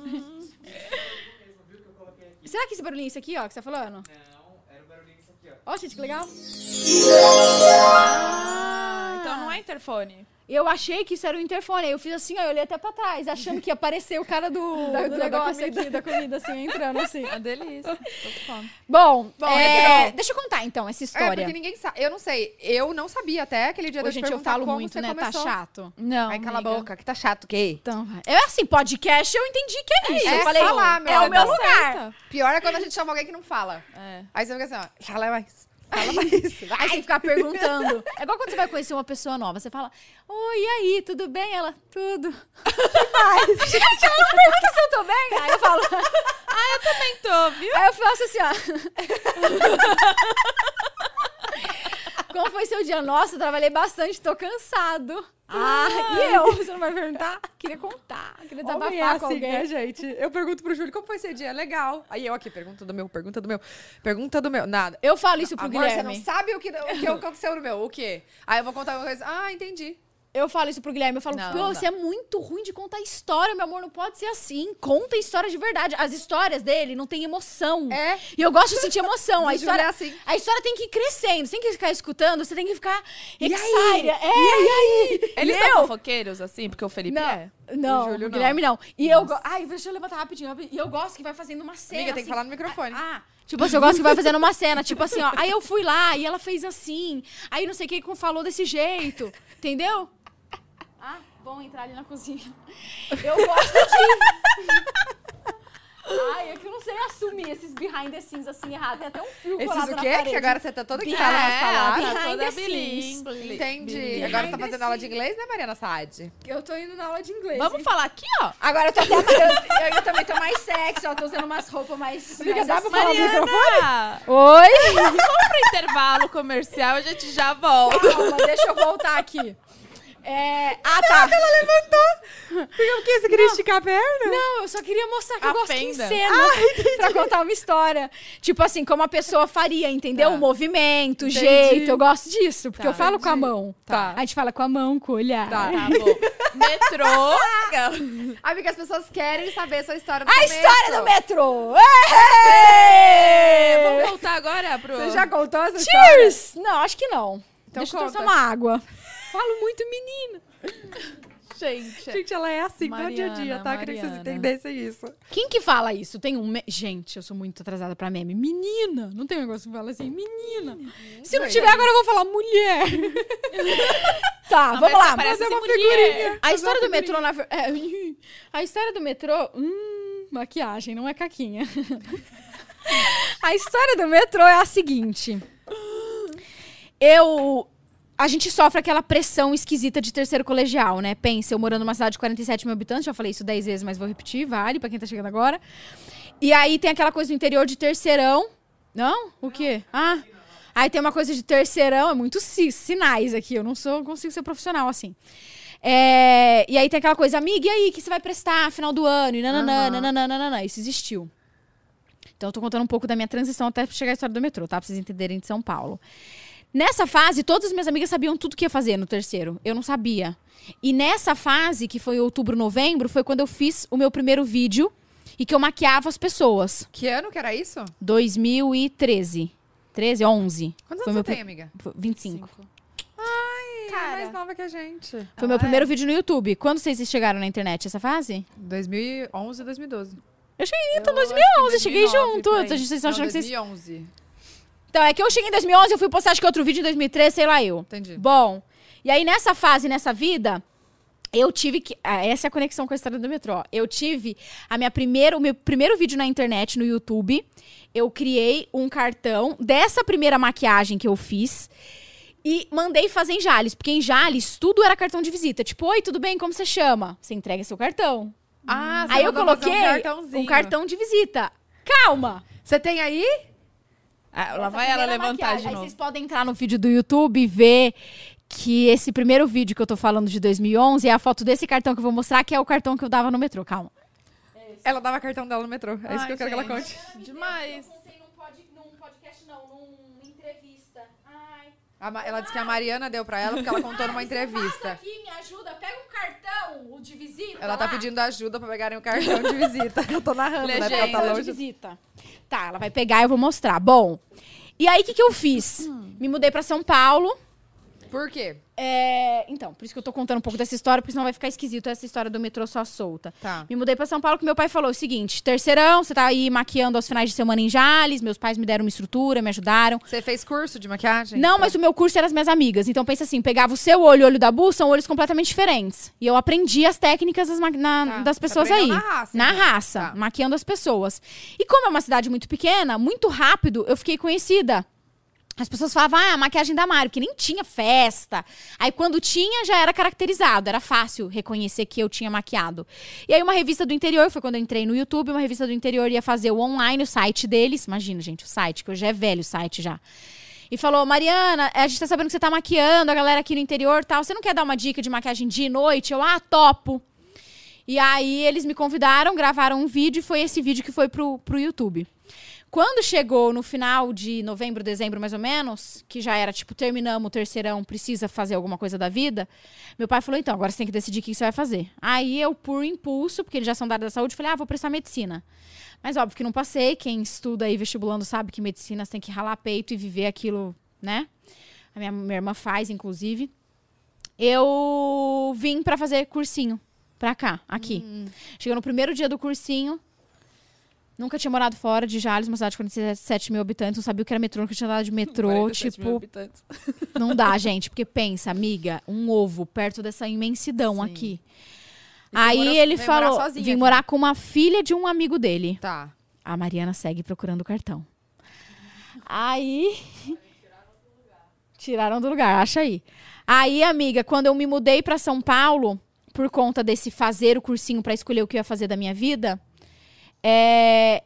Será que esse barulhinho é isso aqui, ó, que você tá falando? Não, era o barulhinho disso aqui, ó. Ó, gente, que legal. Ah, então não é interfone. Eu achei que isso era o interfone. Aí eu fiz assim, ó, eu olhei até pra trás, achando que ia aparecer o cara do, <laughs> Da- do da- da negócio comida. aqui, da comida, assim, entrando assim. Uma delícia. Tô com fome. Bom, Bom, é, deixa eu contar então essa É, história. porque ninguém sabe. Eu não sei. Eu não sabia até aquele dia te gente, eu falo muito, né? começou. Tá chato. Não. Ai, cala a boca, que tá chato, o quê? Então, vai. é assim, podcast, eu entendi que é isso. É eu falei, falar, meu é o meu amor. lugar. Pior é quando a <laughs> gente chama alguém que não fala. É. Aí você fica assim, ó, fala mais. Fala mais. Aí você fica perguntando. É igual quando você vai conhecer uma pessoa nova. Você fala, oi, e aí, tudo bem? Ela, tudo. que mais? <laughs> Gente, ela não pergunta se eu tô bem. Aí eu falo, Também tô, viu? aí eu faço assim, ó. <laughs> Como foi seu dia? Nossa, trabalhei bastante, tô cansado. Ah, e eu? Você não vai perguntar? Queria contar, queria desabafar Homem é com assim, alguém. né, gente? Eu pergunto pro Júlio, como foi seu dia? Legal. Aí eu aqui, pergunta do meu, pergunta do meu, pergunta do meu. Nada. Eu falo isso pro Amor, Guilherme. você não sabe o que, o que <laughs> aconteceu no meu. O quê? Aí eu vou contar uma coisa. Ah, entendi. Eu falo isso pro Guilherme, eu falo, Não, pô, não você é muito ruim de contar história, meu amor, não pode ser assim. Conta história de verdade. As histórias dele não tem emoção. É. E eu gosto de sentir emoção. <laughs> A história, é assim. a história tem que ir crescendo, você tem que ficar escutando, você tem que ficar E aí? É, e aí? Eles são fofoqueiros, assim, porque o Felipe Não. é. Não, O. Guilherme não. E eu. go- Ai, deixa eu levantar rapidinho. E eu gosto que vai fazendo uma cena. Amiga, tem que assim. falar no microfone. Ah, tipo assim, eu gosto que vai fazendo uma cena, tipo assim, ó. <laughs> Aí eu fui lá e ela fez assim. Aí não sei quem falou desse jeito. Entendeu? Vão entrar ali na cozinha. <laughs> Eu gosto de. Ai, é que eu não sei assumir esses behind the scenes assim errado. Tem até um fio Esses colado o quê? Que agora você tá toda Behind- quitada nas É, palavras. tá Behind toda the scenes. Entendi. Behind Agora você tá fazendo aula de inglês, né, Mariana Saad? Eu tô indo na aula de inglês. Vamos falar aqui, ó. Agora eu tô até. Eu, eu também tô mais sexy, ó. Tô usando umas roupas mais. Mais dá pra assim. falar no Mariana, Oi? vamos pro intervalo comercial, a gente já volta. Calma, deixa eu voltar aqui. É... Ah, tá. Ela levantou. Por que você queria esticar a perna? Não, eu só queria mostrar que A eu gosto fenda. em cena pra contar uma história. Tipo assim, como a pessoa faria, entendeu? Tá. O movimento, o Entendi. jeito. Eu gosto disso, porque Tá. eu falo com a Entendi. mão. Tá. A gente fala com a mão, com o olhar. Tá. Tá <laughs> bom. Metrô. Amiga, as pessoas querem saber a sua história do A começo. história do metrô! Vamos voltar agora pro... Você já contou essa história? Cheers! Não, acho que não. Então Deixa eu conta. tomar uma água. Falo muito menina. <laughs> Gente, Gente, ela é assim no dia a dia, Mariana, tá? Queria que vocês Mariana. entendessem isso. Quem que fala isso? Tem um. me- Gente, eu sou muito atrasada pra meme. Menina! Não tem um negócio que fala assim, menina. Se não tiver, agora eu vou falar mulher. <laughs> tá, Não, vamos lá. Fazer uma mulher. figurinha. A história do metrô, na é, <laughs> A história do metrô. Hum, maquiagem, não é caquinha. a história do metrô é a seguinte. Eu. A gente sofre aquela pressão esquisita de terceiro colegial, né? Pensa, eu morando numa cidade de 47 mil habitantes, já falei isso 10 vezes, mas vou repetir, vale pra quem tá chegando agora. E aí tem aquela coisa do interior de terceirão. Não? O quê? Ah. Aí tem uma coisa de terceirão, é muito si- sinais aqui, eu não sou, consigo ser profissional assim. É, e aí tem aquela coisa, amiga, e aí, o que você vai prestar final do ano? E nananã, nananã, nananã. Isso existiu. Então eu tô contando um pouco da minha transição até chegar à história do metrô, tá? Pra vocês entenderem de São Paulo. Nessa fase, todas as minhas amigas sabiam tudo que ia fazer no terceiro. Eu não sabia. E nessa fase, que foi outubro, novembro, foi quando eu fiz o meu primeiro vídeo e que eu maquiava as pessoas. Que ano que era isso? 2013. 13, 11. Quantos Foi anos meu você tem, amiga? Foi 25. Ai, Cara. é mais nova que a gente. Foi meu primeiro vídeo no YouTube. Quando vocês chegaram na internet, essa fase? 2011, 2012. Eu cheguei então em Eu acho que 2011, cheguei 2009 junto. por aí. Vocês estão achando que vocês... 2011. Então, é que eu cheguei em 2011, eu fui postar acho que outro vídeo em 2013, sei lá eu. Entendi. Bom, e aí nessa fase, nessa vida, eu tive que. ah, essa é a conexão com a história do metrô. Eu tive a minha primeira, o meu primeiro vídeo na internet, no YouTube. Eu criei um cartão dessa primeira maquiagem que eu fiz. E mandei fazer em Jales, porque em Jales tudo era cartão de visita. Tipo, oi, tudo bem? Como você chama? Você entrega seu cartão. Ah, você aí eu coloquei um um cartão de visita. Calma! Você tem aí? Ah, lá vai ela levantar maquiagem. de Aí novo. vocês podem entrar no vídeo do YouTube e ver que esse primeiro vídeo que eu tô falando de 2011 é a foto desse cartão que eu vou mostrar, que é o cartão que eu dava no metrô. Calma. Ela dava cartão dela no metrô. É isso que eu quero que ela gente, conte. Demais. contei num, podcast, não, numa entrevista. Ai. Ma- ela disse que a Mariana deu pra ela porque ela contou numa entrevista. aqui, me ajuda, pega um cartão, o de visita. Ela tá pedindo ajuda pra pegarem o cartão de visita. <laughs> Eu tô narrando, né? Porque ela Legenda tá de longe. visita. Tá, ela vai pegar e eu vou mostrar. Bom, e aí o que, que eu fiz? Me mudei pra São Paulo. Por quê? É, então, por isso que eu tô contando um pouco dessa história, porque senão vai ficar esquisito essa história do metrô só solta. Tá. Me mudei pra São Paulo que meu pai falou o seguinte: terceirão, você tá aí maquiando aos finais de semana em Jales, meus pais me deram uma estrutura, me ajudaram. Você fez curso de maquiagem? Não, mas o meu curso era as minhas amigas. Então pensa assim: pegava o seu olho e o olho da Bu, são olhos completamente diferentes. E eu aprendi as técnicas das, na- Tá, das você pessoas aí. na raça, Na então. raça, Tá. maquiando as pessoas. E como é uma cidade muito pequena, muito rápido eu fiquei conhecida. As pessoas falavam, ah, a maquiagem da Mário, que nem tinha festa. Aí quando tinha, já era caracterizado, era fácil reconhecer que eu tinha maquiado. E aí uma revista do interior, foi quando eu entrei no YouTube, uma revista do interior ia fazer o online, o site deles. Imagina, gente, o site, que hoje é velho o site já. E falou, Mariana, a gente tá sabendo que você tá maquiando a galera aqui no interior tal. Você não quer dar uma dica de maquiagem dia e noite? Eu, ah, topo. E aí eles me convidaram, gravaram um vídeo e foi esse vídeo que foi pro, pro YouTube. Quando chegou no final de novembro, dezembro, mais ou menos, que já era tipo, terminamos o terceirão, precisa fazer alguma coisa da vida, meu pai falou: então, agora você tem que decidir o que você vai fazer. Aí eu, por impulso, porque eles já são da área da saúde, falei: ah, vou prestar medicina. Mas óbvio que não passei. Quem estuda aí vestibulando sabe que medicina você tem que ralar peito e viver aquilo, né? A minha, minha irmã faz, inclusive. Eu vim pra fazer cursinho. pra cá, aqui. Chegou no primeiro dia do cursinho. Nunca tinha morado fora de Jales, uma cidade de 47 mil habitantes. Não sabia o que era metrô, nunca tinha andado de metrô. 47 mil Tipo, <laughs> não dá, gente. Porque pensa, amiga, um ovo perto dessa imensidão Sim. aqui. E Aí morou- ele morar falou: sozinha vim aqui. morar com uma filha de um amigo dele. Tá. A Mariana segue procurando o cartão. Aí. <laughs> Tiraram do lugar, acha aí. Aí, amiga, quando eu me mudei pra São Paulo, por conta desse fazer o cursinho pra escolher o que eu ia fazer da minha vida, é,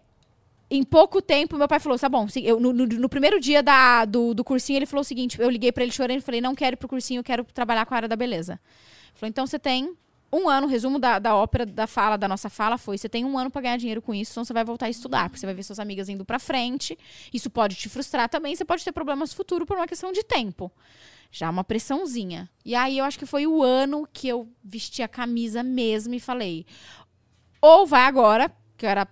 em pouco tempo, meu pai falou: tá bom, eu, no, no- primeiro dia da- do, do cursinho, ele falou o seguinte: eu liguei pra ele chorando e falei: não quero ir pro cursinho, eu quero trabalhar com a área da beleza. Ele falou: então você tem um ano, resumo da, da ópera, da fala, da nossa fala foi: você tem um ano pra ganhar dinheiro com isso, senão você vai voltar a estudar, porque você vai ver suas amigas indo pra frente. Isso pode te frustrar também, você pode ter problemas futuro por uma questão de tempo. Já uma pressãozinha. E aí eu acho que foi o ano que eu vesti a camisa mesmo e falei: ou vai agora, que eu era,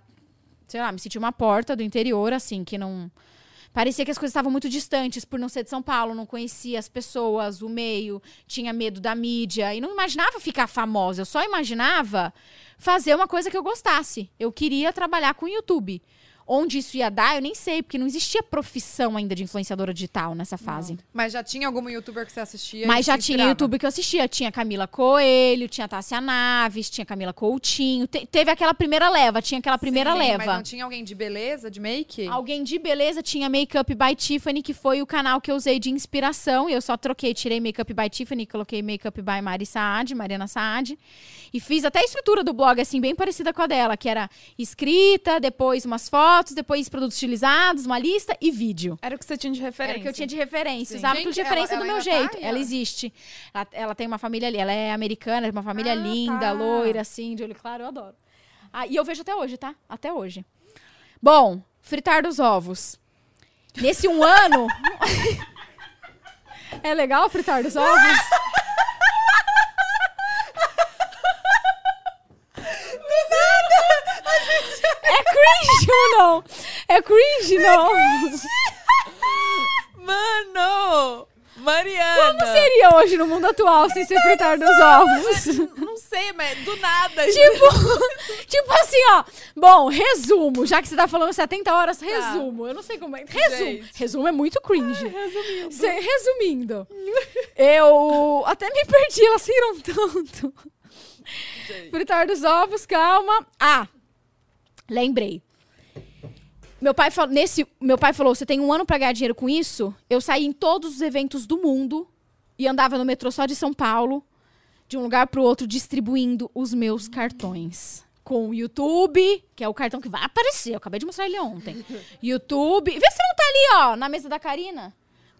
sei lá, me senti uma porta do interior, assim, que não. Parecia que as coisas estavam muito distantes por não ser de São Paulo, não conhecia as pessoas, o meio, tinha medo da mídia e não imaginava ficar famosa, eu só imaginava fazer uma coisa que eu gostasse. Eu queria trabalhar com YouTube. Onde isso ia dar, eu nem sei, porque não existia profissão ainda de influenciadora digital nessa fase. Mas já tinha algum youtuber que você assistia? Mas já tinha inspirava? YouTube que eu assistia. Tinha Camila Coelho, tinha Tássia Naves, tinha Camila Coutinho. Te- teve aquela primeira leva, tinha aquela primeira Sim, Mas leva. não tinha alguém de beleza, de make? Alguém de beleza tinha Makeup by Tiffany, que foi o canal que eu usei de inspiração. E eu só troquei, tirei Makeup by Tiffany, coloquei Makeup by Mari Saad, Mariana Saad. E fiz até a estrutura do blog, assim, bem parecida com a dela, que era escrita, depois umas fotos, depois produtos utilizados, uma lista e vídeo. Era o que você tinha de referência. Era o que eu tinha de referência. Sim. Usava Gente, tudo de ela- referência ela do meu ainda tá jeito. aí, ela existe. Ela, ela tem uma família ali. Ela é americana, é uma família Ah, linda, tá. loira, assim, de olho claro. Eu adoro. Ah, e eu vejo até hoje, tá? Até hoje. Bom, fritar dos ovos. Nesse um ano. <laughs> <laughs> é legal fritar dos ovos? É cringe ou não? É cringe, não? <laughs> Mano! Mariana! Como seria hoje no mundo atual sem ser fritar dos ovos? Não sei, mas do nada. <laughs> tipo, tipo assim, ó. Bom, resumo. Já que você tá falando 70 horas, resumo. Eu não sei como é. Resumo. Gente. Resumo é muito cringe. resumindo. resumindo. <laughs> Eu até me perdi, elas riram tanto. Fritar dos ovos, calma. Ah, lembrei. Meu pai, falou, nesse, meu pai falou: você tem um ano pra ganhar dinheiro com isso? Eu saí em todos os eventos do mundo e andava no metrô só de São Paulo, de um lugar pro outro, distribuindo os meus cartões. Com o YouTube, que é o cartão que vai aparecer. Eu acabei de mostrar ele ontem. <laughs> YouTube. Vê se não tá ali, ó, na mesa da Karina.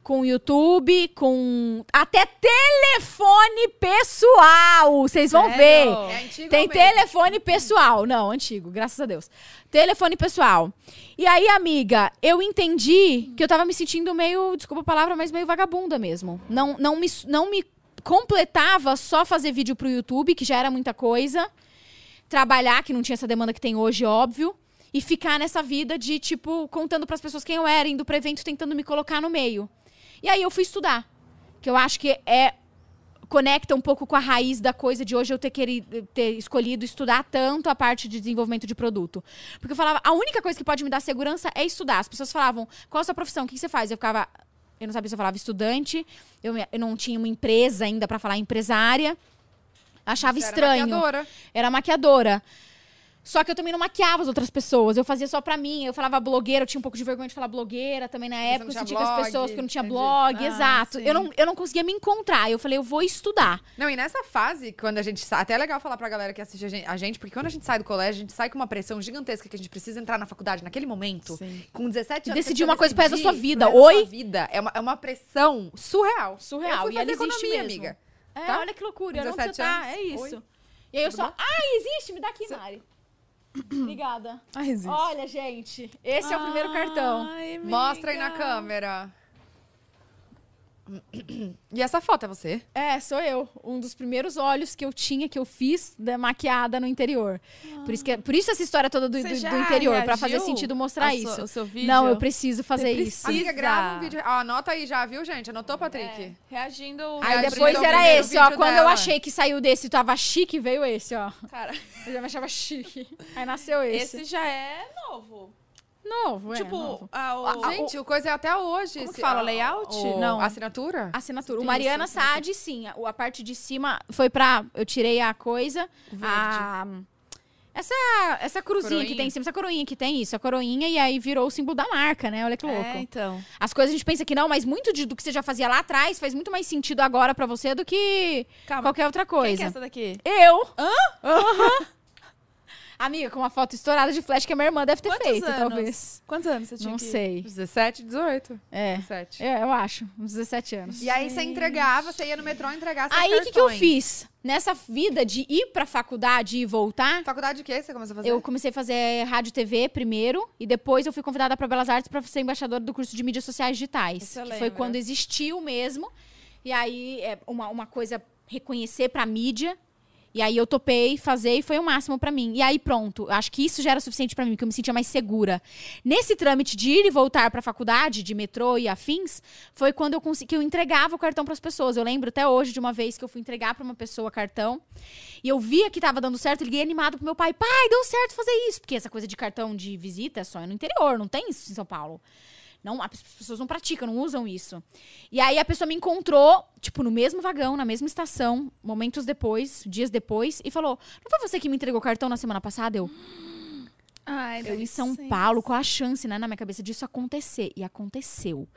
Com o YouTube, com até telefone pessoal. Vocês vão ver. É antigo Tem mesmo. telefone pessoal. Não, antigo, graças a Deus. Telefone pessoal. E aí, amiga, eu entendi que eu tava me sentindo meio, desculpa a palavra, mas meio vagabunda mesmo. Não, não, me, não me completava só fazer vídeo pro YouTube, que já era muita coisa. Trabalhar, que não tinha essa demanda que tem hoje, óbvio. E ficar nessa vida de, tipo, contando pras pessoas quem eu era, indo pro evento, tentando me colocar no meio. E aí eu fui estudar. Que eu acho que é conecta um pouco com a raiz da coisa de hoje eu ter querido ter escolhido estudar tanto a parte de desenvolvimento de produto. Porque eu falava, a única coisa que pode me dar segurança é estudar. As pessoas falavam, qual a sua profissão? O que você faz? Eu ficava, eu não sabia se eu falava estudante, eu, eu não tinha uma empresa ainda pra falar empresária. Achava Você era estranho. maquiadora. Era maquiadora. Só que eu também não maquiava as outras pessoas. Eu fazia só pra mim. Eu falava blogueira, eu tinha um pouco de vergonha de falar blogueira também na época. não Eu sentia que as blog, pessoas, eu não tinha entendi. blog, Ah, exato. sim. Eu não, eu não conseguia me encontrar. Eu falei, eu vou estudar. Não, e nessa fase, quando a gente sai. Até é legal falar pra galera que assiste a gente, a gente, porque quando a gente sai do colégio, a gente sai com uma pressão gigantesca que a gente precisa entrar na faculdade naquele momento. Sim. Com 17 anos. Decidir você uma coisa pro resto da decidir sua vida. Oi? sua vida. É uma, é uma pressão surreal. Surreal. Eu E ela fazer existe economia, mesmo. amiga. É, Tá? olha que loucura. Onde você 17 tá? É isso. Oi. E aí eu Tudo só. bom? Ah, existe? Me dá aqui, Mari. Obrigada. Existe. Olha, gente. Esse é o primeiro cartão. Ai, Mostra aí na amiga. câmera. <clears throat> E essa foto é você? É, sou eu. Um dos primeiros olhos que eu tinha, que eu fiz da maquiada no interior. Por, isso que, por isso essa história toda do, do- do interior, pra fazer sentido mostrar isso. o seu vídeo? Não, eu preciso fazer Você isso. precisa. Amiga, grava um vídeo. Ó, anota aí já, viu, gente? Anotou, Patrick? É, reagindo. Aí Reagindo depois era esse, ó. Quando eu dela. achei que saiu desse e tava chique, veio esse, ó. Cara, Eu já me achava chique. Aí nasceu esse. esse já é novo. Novo, é. tipo, novo. a, o, Ah, Gente, o coisa é até hoje. Como esse- fala? a- Layout? o- Não. Assinatura? Assinatura. O Mariana. Saad, sim. A, a parte de cima foi pra. Eu tirei a coisa. A. Essa, essa cruzinha Coroinha. que tem em cima, essa coroinha que tem isso, a coroinha, e aí virou o símbolo da marca, né? Olha que louco. É, então. As coisas a gente pensa que não, mas muito de- do que você já fazia lá atrás faz muito mais sentido agora pra você do que Calma. qualquer outra Quem que é coisa. essa daqui? Eu. Hã? Amiga, com uma foto estourada de flash que a minha irmã deve ter Quantos feito, anos? talvez. Quantos anos você tinha Não que- sei. 17, 18. É. 17. É, eu acho. Uns 17 anos. E aí você entregava, você ia no metrô entregar seus Aí, o que, que eu fiz? Nessa vida de ir pra faculdade e voltar, Faculdade de quê você começou a fazer? eu comecei a fazer rádio e TV primeiro, e depois eu fui convidada pra Belas Artes pra ser embaixadora do curso de mídias sociais digitais. Isso eu que foi quando existiu mesmo. E aí, é uma, uma coisa reconhecer pra mídia. E aí eu topei fazer e foi o máximo pra mim. E aí pronto, acho que isso já era suficiente pra mim, porque eu me sentia mais segura. Nesse trâmite de ir e voltar pra faculdade, de metrô e afins, foi quando eu consegui que eu entregava o cartão pras pessoas. Eu lembro até hoje de uma vez que eu fui entregar pra uma pessoa cartão e eu via que tava dando certo, liguei animado pro meu pai: "Pai, deu certo fazer isso", porque essa coisa de cartão de visita é só no interior, não tem isso em São Paulo. Não, as pessoas não praticam, não usam isso. E aí a pessoa me encontrou, tipo, no mesmo vagão, na mesma estação, momentos depois, dias depois, e falou: Não foi você que me entregou o cartão na semana passada? Eu, Ai, eu em São licença. Paulo, qual a chance, né, na minha cabeça disso acontecer? E aconteceu.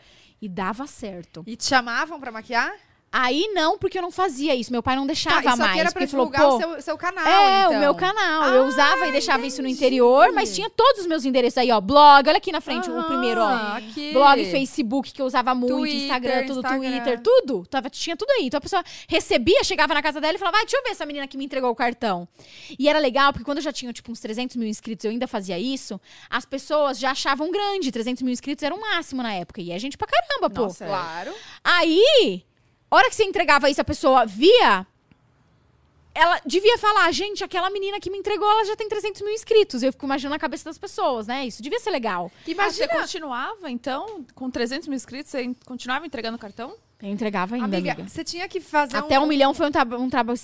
E dava certo. E te chamavam pra maquiar? Aí não, porque eu não fazia isso. Meu pai não deixava Tá, isso mais. aqui era pra porque falou, divulgar pô, o seu, seu canal, é, então. o meu canal. eu Ah, usava e deixava isso no entendi. interior, mas tinha todos os meus endereços aí, ó. Blog, olha aqui na frente o Aham, primeiro, ó. aqui. Blog, Facebook, que eu usava muito, Twitter, Instagram, tudo, Instagram. Twitter, tudo. Tava, tinha tudo aí. Então a pessoa recebia, chegava na casa dela e falava, vai, deixa eu ver essa menina que me entregou o cartão. E era legal, porque quando eu já tinha, tipo, uns 300 mil inscritos, eu ainda fazia isso, as pessoas já achavam grande. 300 mil inscritos era o máximo na época. E é gente pra caramba, pô. Nossa, Claro. Aí, hora que você entregava isso, a pessoa via. Ela devia falar, gente, aquela menina que me entregou, ela já tem 300 mil inscritos. Eu fico imaginando a cabeça das pessoas, né? Isso devia ser legal. Imagina. Imagina, você continuava, então, com 300 mil inscritos, você continuava entregando cartão? Eu entregava ainda, amiga, amiga. você tinha que fazer Até um um... milhão foi um, traba- um, traba-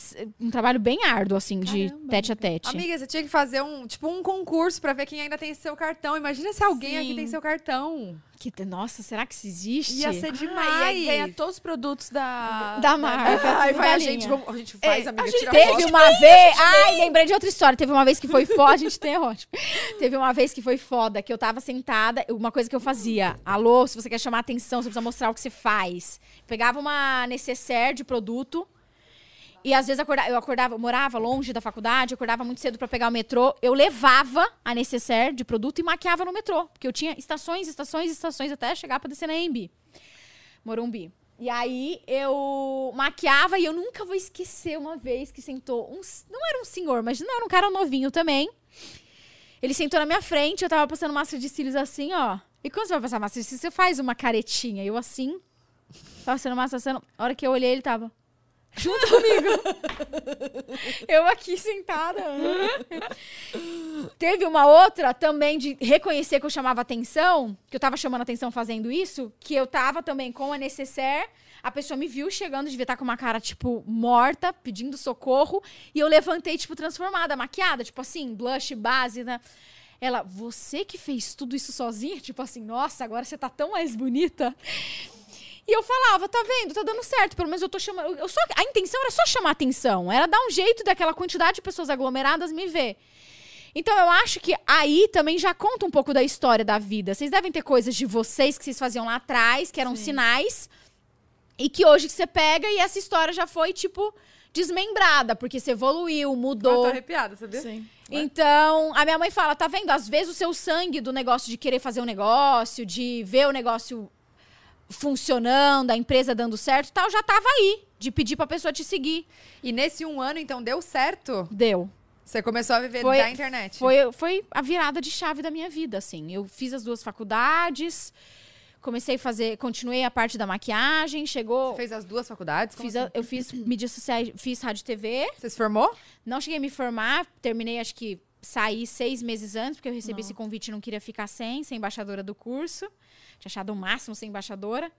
um trabalho bem árduo, assim, de Caramba, tete a tete. Amiga, você tinha que fazer um, tipo, um concurso pra ver quem ainda tem seu cartão. Imagina se alguém aqui Sim. tem seu cartão. Que- nossa, será que isso existe? Ia ser Ah, demais. e aí ganha todos os produtos da... Da marca. Ai, vai, a gente, a gente faz, É, amiga, a gente tira Teve foto. uma vez. Ai, lembrei de outra história. Teve uma vez que foi foda. <laughs> A gente tem, é ótimo. Teve uma vez que foi foda, que eu tava sentada. Uma coisa que eu fazia. Alô, se você quer chamar atenção, você precisa mostrar o que você faz. Pegava uma necessaire de produto. E às vezes eu acordava, eu morava longe da faculdade, acordava muito cedo pra pegar o metrô. Eu levava a necessaire de produto e maquiava no metrô. Porque eu tinha estações, estações, estações até chegar pra descer na AMB. Morumbi. E aí eu maquiava e eu nunca vou esquecer uma vez que sentou um. Não era um senhor, mas não era um cara novinho também. Ele sentou na minha frente, eu tava passando máscara de cílios assim, ó. E quando você vai passar máscara de cílios, você faz uma caretinha. Eu assim, passando máscara, passando. A hora que eu olhei, ele tava. Junto comigo. <laughs> eu aqui sentada. Teve uma outra também de reconhecer que eu chamava atenção, que eu tava chamando atenção fazendo isso, que eu tava também com a necessaire, a pessoa me viu chegando, devia estar com uma cara, tipo, morta, pedindo socorro, e eu levantei, tipo, transformada, maquiada, tipo assim, blush, base, né? Ela, você que fez tudo isso sozinha? Tipo assim, nossa, agora você tá tão mais bonita. E eu falava, tá vendo, tá dando certo, pelo menos eu tô chamando. Eu só, a intenção era só chamar atenção, era dar um jeito daquela quantidade de pessoas aglomeradas me ver. Então eu acho que aí também já conta um pouco da história da vida. Vocês devem ter coisas de vocês que vocês faziam lá atrás, que eram sinais, e que hoje que você pega e essa história já foi, tipo, desmembrada, porque você evoluiu, Ah, mudou. tô arrepiada, sabia? Sim. Então, a minha mãe fala, tá vendo? Às vezes o seu sangue do negócio de querer fazer um negócio, de ver o negócio funcionando, a empresa dando certo, tal, já tava aí, de pedir pra pessoa te seguir. E nesse um ano, então, deu certo? Deu. Você começou a viver Foi- da internet. Foi, foi a virada de chave da minha vida, assim. Eu fiz as duas faculdades, Comecei a fazer, continuei a parte da maquiagem, chegou. Você fez as duas faculdades? Fiz a- assim? eu fiz mídias sociais, fiz rádio e TV. Você se formou? Não cheguei a me formar, terminei, acho que saí seis meses antes, porque eu recebi esse convite e não queria ficar sem, ser embaixadora do curso. Tinha achado o máximo ser embaixadora.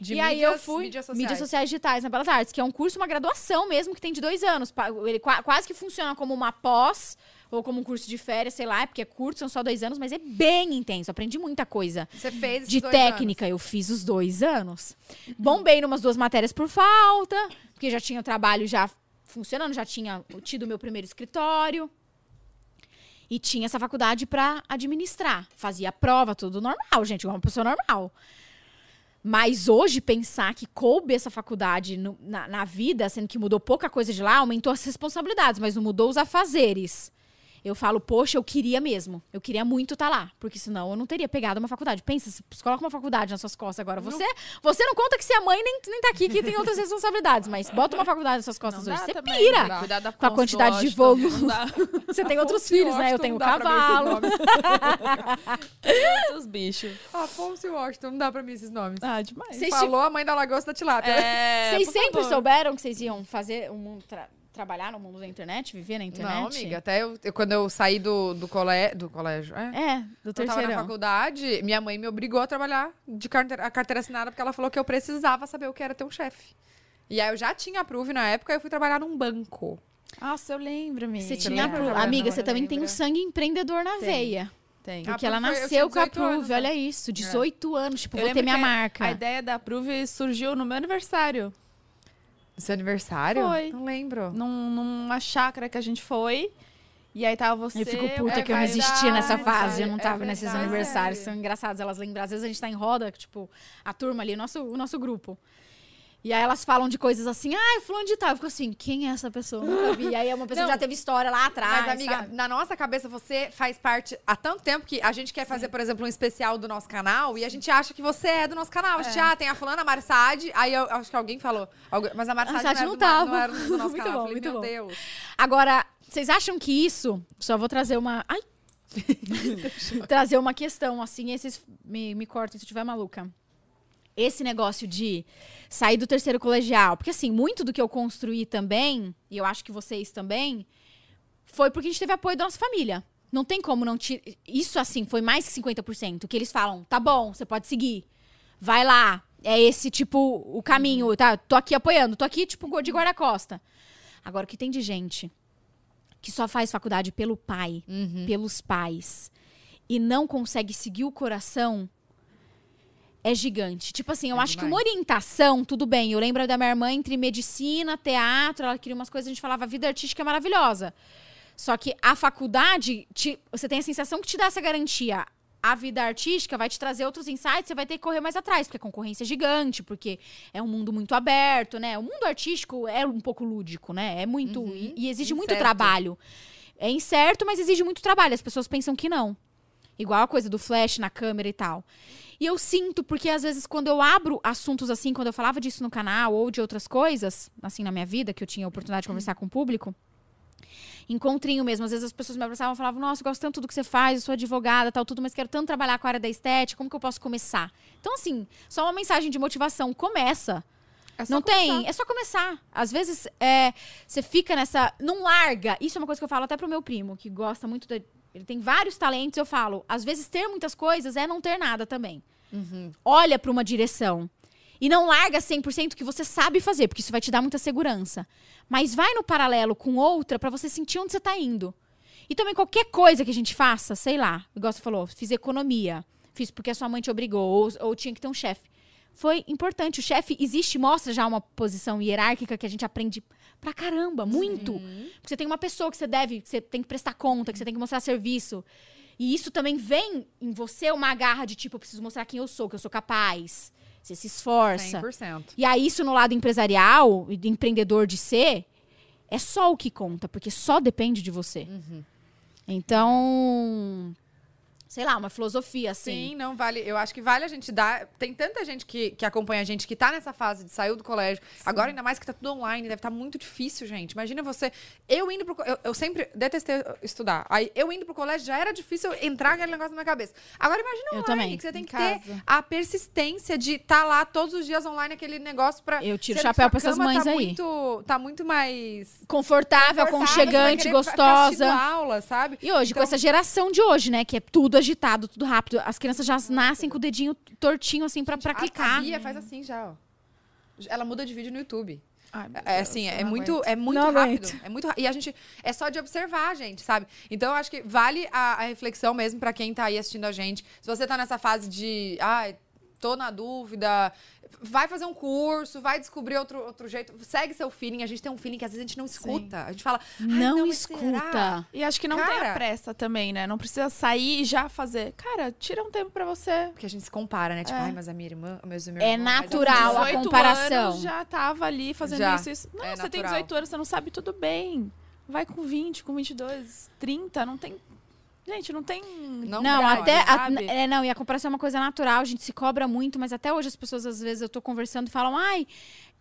De e aí eu mídias- fui mídias mídias sociais. sociais digitais na Belas Artes, que é um curso, uma graduação mesmo, que tem de dois anos. Ele qua- quase que funciona como uma pós ou como um curso de férias, sei lá, porque é curto, são só dois anos, mas é bem intenso. Aprendi muita coisa. Você fez De técnica, eu fiz os dois anos. Bombei numas duas matérias por falta, porque já tinha o trabalho já funcionando, já tinha tido o meu primeiro escritório. E tinha essa faculdade pra administrar. Fazia prova, tudo normal, gente, igual uma pessoa normal. Mas hoje, pensar que coube essa faculdade no- na, na vida, sendo que mudou pouca coisa de lá, aumentou as responsabilidades, mas não mudou os afazeres. Eu falo, poxa, eu queria mesmo. Eu queria muito estar lá. Porque senão eu não teria pegado uma faculdade. Pensa, se coloca uma faculdade nas suas costas agora. Você, você não conta que você é mãe nem, nem tá aqui, que tem outras responsabilidades. Mas bota uma faculdade nas suas costas Não hoje. Você também, pira. cuidar da Com a quantidade de não dá. <laughs> Você tem outros filhos, né? Eu tenho não esses cavalo. <laughs> Outros bichos. Afonso e Washington, não dá pra mim esses nomes. Ah, demais. Vocês Falou a mãe da lagosta da tilápia. É, Vocês sempre favor. souberam que vocês iam fazer um mundo tra- trabalhar no mundo da internet, viver na internet? Não, amiga, até eu, eu- quando eu saí do, do, colé, do colégio, é, É, do eu tava na faculdade, minha mãe me obrigou a trabalhar de carteira, a carteira assinada porque ela falou que eu precisava saber o que era ter um chefe. E aí eu já tinha a Prove na época, eu fui trabalhar num banco. Nossa, eu lembro, amiga. Você tinha. Lembra, Amiga, você também tem um sangue empreendedor na Tem. veia. Tem. Porque A ela nasceu com a 18 anos, Prove, né? olha isso, 18 anos, tipo, Eu vou ter minha marca. A ideia da Prove surgiu no meu aniversário. No seu aniversário? Foi. Não lembro. Num, numa chácara que a gente foi. E aí tava você. Eu fico puta é que eu não existia nessa fase, eu não é tava nesses verdade. aniversários. São engraçados, elas lembram. Às vezes a gente tá em roda, tipo, a turma ali, o nosso, o nosso grupo. E aí elas falam de coisas assim, ah, fulano de tal. Eu fico assim, quem é essa pessoa? Nunca vi. E aí é uma pessoa Não. que já teve história lá atrás, Mas, amiga, sabe? na nossa cabeça você faz parte há tanto tempo que a gente quer fazer, por exemplo, um especial do nosso canal e a gente acha que você é do nosso canal. A gente, ah, tem a fulana, a Marsad, aí eu, acho que alguém falou. Mas a Marsad A Marsad não, não era do, tava. não era do nosso <laughs> Muito canal. bom, eu falei, muito meu bom. Deus. Agora, vocês acham que isso... Só vou trazer uma... Ai! <laughs> <laughs> trazer uma questão, assim, esses... Me, me cortem se eu estiver maluca. Esse negócio de sair do terceiro colegial. Porque, assim, muito do que eu construí também, e eu acho que vocês também, foi porque a gente teve apoio da nossa família. Não tem como não tirar. Isso, assim, foi mais que 50%. Que eles falam, tá bom, você pode seguir. Vai lá. É esse, tipo, o caminho, tá? Tô aqui apoiando, tô aqui, tipo, de guarda-costa. Agora, o que tem de gente que só faz faculdade pelo pai, pelos pais, e não consegue seguir o coração, é gigante. Tipo assim, eu É acho que uma demais. orientação, tudo bem. Eu lembro da minha irmã entre medicina, teatro, ela queria umas coisas, a gente falava, a vida artística é maravilhosa. Só que a faculdade, te- você tem a sensação que te dá essa garantia. A vida artística vai te trazer outros insights, você vai ter que correr mais atrás, porque a concorrência é gigante, porque é um mundo muito aberto, né? O mundo artístico é um pouco lúdico, né? É muito. e, e exige muito incerto. trabalho. É incerto, mas exige muito trabalho. As pessoas pensam que não. Igual a coisa do flash na câmera e tal. E eu sinto, porque às vezes quando eu abro assuntos assim, quando eu falava disso no canal ou de outras coisas, assim, na minha vida, que eu tinha a oportunidade de conversar com o público, encontrinho mesmo. Às vezes as pessoas me abraçavam e falavam, nossa, eu gosto tanto do que você faz, eu sou advogada, tal, tudo, mas quero tanto trabalhar com a área da estética, como que eu posso começar? Então, assim, só uma mensagem de motivação. Começa. É Não começar. tem, é só começar. Às vezes é, você fica nessa. Não larga. Isso é uma coisa que eu falo até pro meu primo, que gosta muito da. Ele tem vários talentos, eu falo. Às vezes ter muitas coisas é não ter nada também. Olha pra uma direção. E não larga 100% que você sabe fazer, porque isso vai te dar muita segurança. Mas vai no paralelo com outra pra você sentir onde você tá indo. E também qualquer coisa que a gente faça, sei lá, igual você falou, fiz economia, fiz porque a sua mãe te obrigou, ou, ou tinha que ter um chefe. Foi importante. O chefe existe, mostra já uma posição hierárquica que a gente aprende pra caramba, muito. Porque você tem uma pessoa que você deve, que você tem que prestar conta, que você tem que mostrar serviço. E isso também vem em você uma garra de tipo, eu preciso mostrar quem eu sou, que eu sou capaz. Você se esforça. 100%. E aí, isso no lado empresarial e de empreendedor de ser, é só o que conta, porque só depende de você. Então, sei lá, uma filosofia, assim. Sim, não vale. Eu acho que vale a gente dar. Tem tanta gente que, que acompanha a gente que tá nessa fase de sair do colégio. Agora, ainda mais que tá tudo online, deve estar muito difícil, gente. Imagina você. Eu indo pro. Eu, eu sempre detestei estudar. Aí eu indo pro colégio já era difícil entrar aquele negócio na minha cabeça. Agora imagina Eu online, também, que você tem em que ter casa. a persistência de estar lá todos os dias online, aquele negócio pra. Eu tiro o chapéu pra essas cama mães tá aí. Muito, tá muito mais. Confortável, confortável, aconchegante, gostosa. aula, sabe? E hoje, com Então- essa geração de hoje, né? Que é tudo agitado, tudo rápido. As crianças já nascem com o dedinho tortinho, assim, pra, pra clicar. A Bia faz assim já, ó. Ela muda de vídeo no YouTube. Ai, É Deus, assim, é não muito, aguento. é muito Não rápido. aguento. É muito E a gente. É só de observar, gente, sabe? Então eu acho que vale a, a reflexão mesmo pra quem tá aí assistindo a gente. Se você tá nessa fase de. Ai, tô na dúvida. Vai fazer um curso, vai descobrir outro, outro jeito. Segue seu feeling. A gente tem um feeling que às vezes a gente não escuta. A gente fala. "Ai, Não, será?" escuta. E acho que não tem Cara. a pressa também, né? Não precisa sair e já fazer. Cara, tira um tempo pra você. Porque a gente se compara, né? Tipo, É. ai, mas a minha irmã, meus meu É irmão, mas natural a 18 comparação. anos já tava ali fazendo Já. isso, isso. Não, É você tem natural. 18 anos, você não sabe tudo bem. Vai com 20, com 22, 30, não tem... Gente, não tem... Não, Não, dá, até. a- é, não, e a comparação é uma coisa natural, a gente se cobra muito, mas até hoje as pessoas, às vezes, eu tô conversando e falam, ai,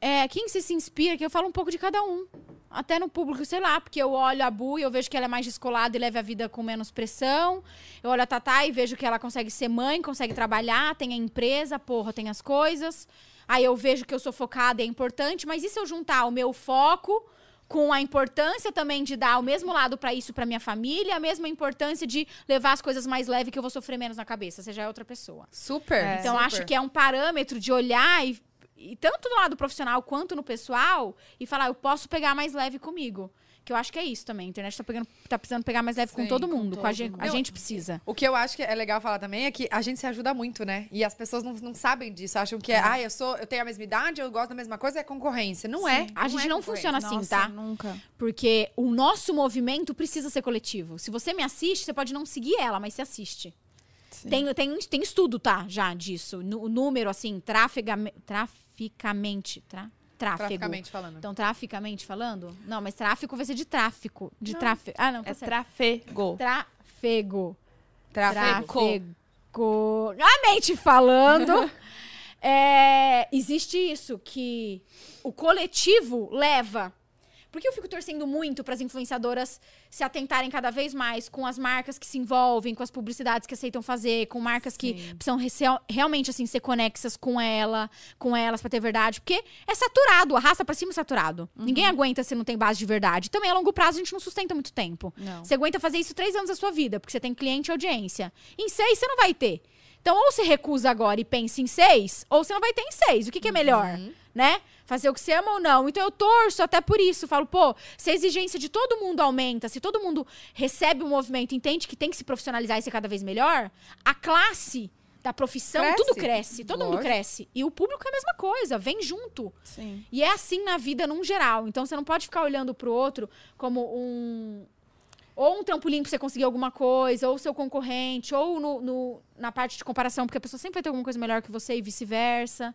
é, quem você se inspira? Que eu falo um pouco de cada um. Até no público, sei lá, porque eu olho a Bu e eu vejo que ela é mais descolada e leva a vida com menos pressão. Eu olho a Tatá e vejo que ela consegue ser mãe, consegue trabalhar, tem a empresa, porra, tem as coisas. Aí eu vejo que eu sou focada e é importante, mas e se eu juntar o meu foco com a importância também de dar o mesmo lado pra isso pra minha família, a mesma importância de levar as coisas mais leve que eu vou sofrer menos na cabeça, você já é outra pessoa. Super. É. Então super. acho que é um parâmetro de olhar e, e tanto do lado profissional quanto no pessoal e falar, eu posso pegar mais leve comigo. Que eu acho que é isso também. A internet tá, pegando, tá precisando pegar mais leve com Sim, todo com mundo. Com a todo gente, mundo. a gente precisa. O que eu acho que é legal falar também é que a gente se ajuda muito, né? E as pessoas não, não sabem disso. Acham que é, ah, eu sou, eu tenho a mesma idade, eu gosto da mesma coisa, é concorrência. Não é. A gente é não funciona assim, Nossa, tá? nunca. Porque o nosso movimento precisa ser coletivo. Se você me assiste, você pode não seguir ela, mas se assiste. Sim. Tem, tem, tem estudo, tá? Já disso. O número, assim, trafegame, traficamente. Tra, tráfego. Traficamente falando. Então, traficamente falando? Não, mas tráfico vai ser de tráfico. De tráfego. Ah, não, tá É certo. trafego. Trafego. Tráfego. Trafego. A mente falando. <laughs> É, existe isso, que o coletivo leva. Porque eu fico torcendo muito para as influenciadoras se atentarem cada vez mais com as marcas que se envolvem, com as publicidades que aceitam fazer, com marcas que precisam realmente assim ser conexas com ela, com elas para ter verdade, porque é saturado, arrasta para cima é saturado. Ninguém aguenta se não tem base de verdade. Também a longo prazo a gente não sustenta muito tempo. Não. Você aguenta fazer isso três anos da sua vida, porque você tem cliente e audiência. Em seis, você não vai ter. Então, ou você recusa agora e pensa em seis, ou você não vai ter em seis. O que, que é melhor? Né? Fazer o que você ama ou não. Então, eu torço até por isso. Falo, pô, se a exigência de todo mundo aumenta, se todo mundo recebe o movimento, entende que tem que se profissionalizar e ser cada vez melhor, a classe da profissão, Cresce. tudo cresce. Todo mundo Lógico. cresce. E o público é a mesma coisa, vem junto. Sim. E é assim na vida num geral. Então você não pode ficar olhando pro outro como um. Ou um trampolim pra você conseguir alguma coisa, ou seu concorrente, ou no, no- na parte de comparação, porque a pessoa sempre vai ter alguma coisa melhor que você e vice-versa.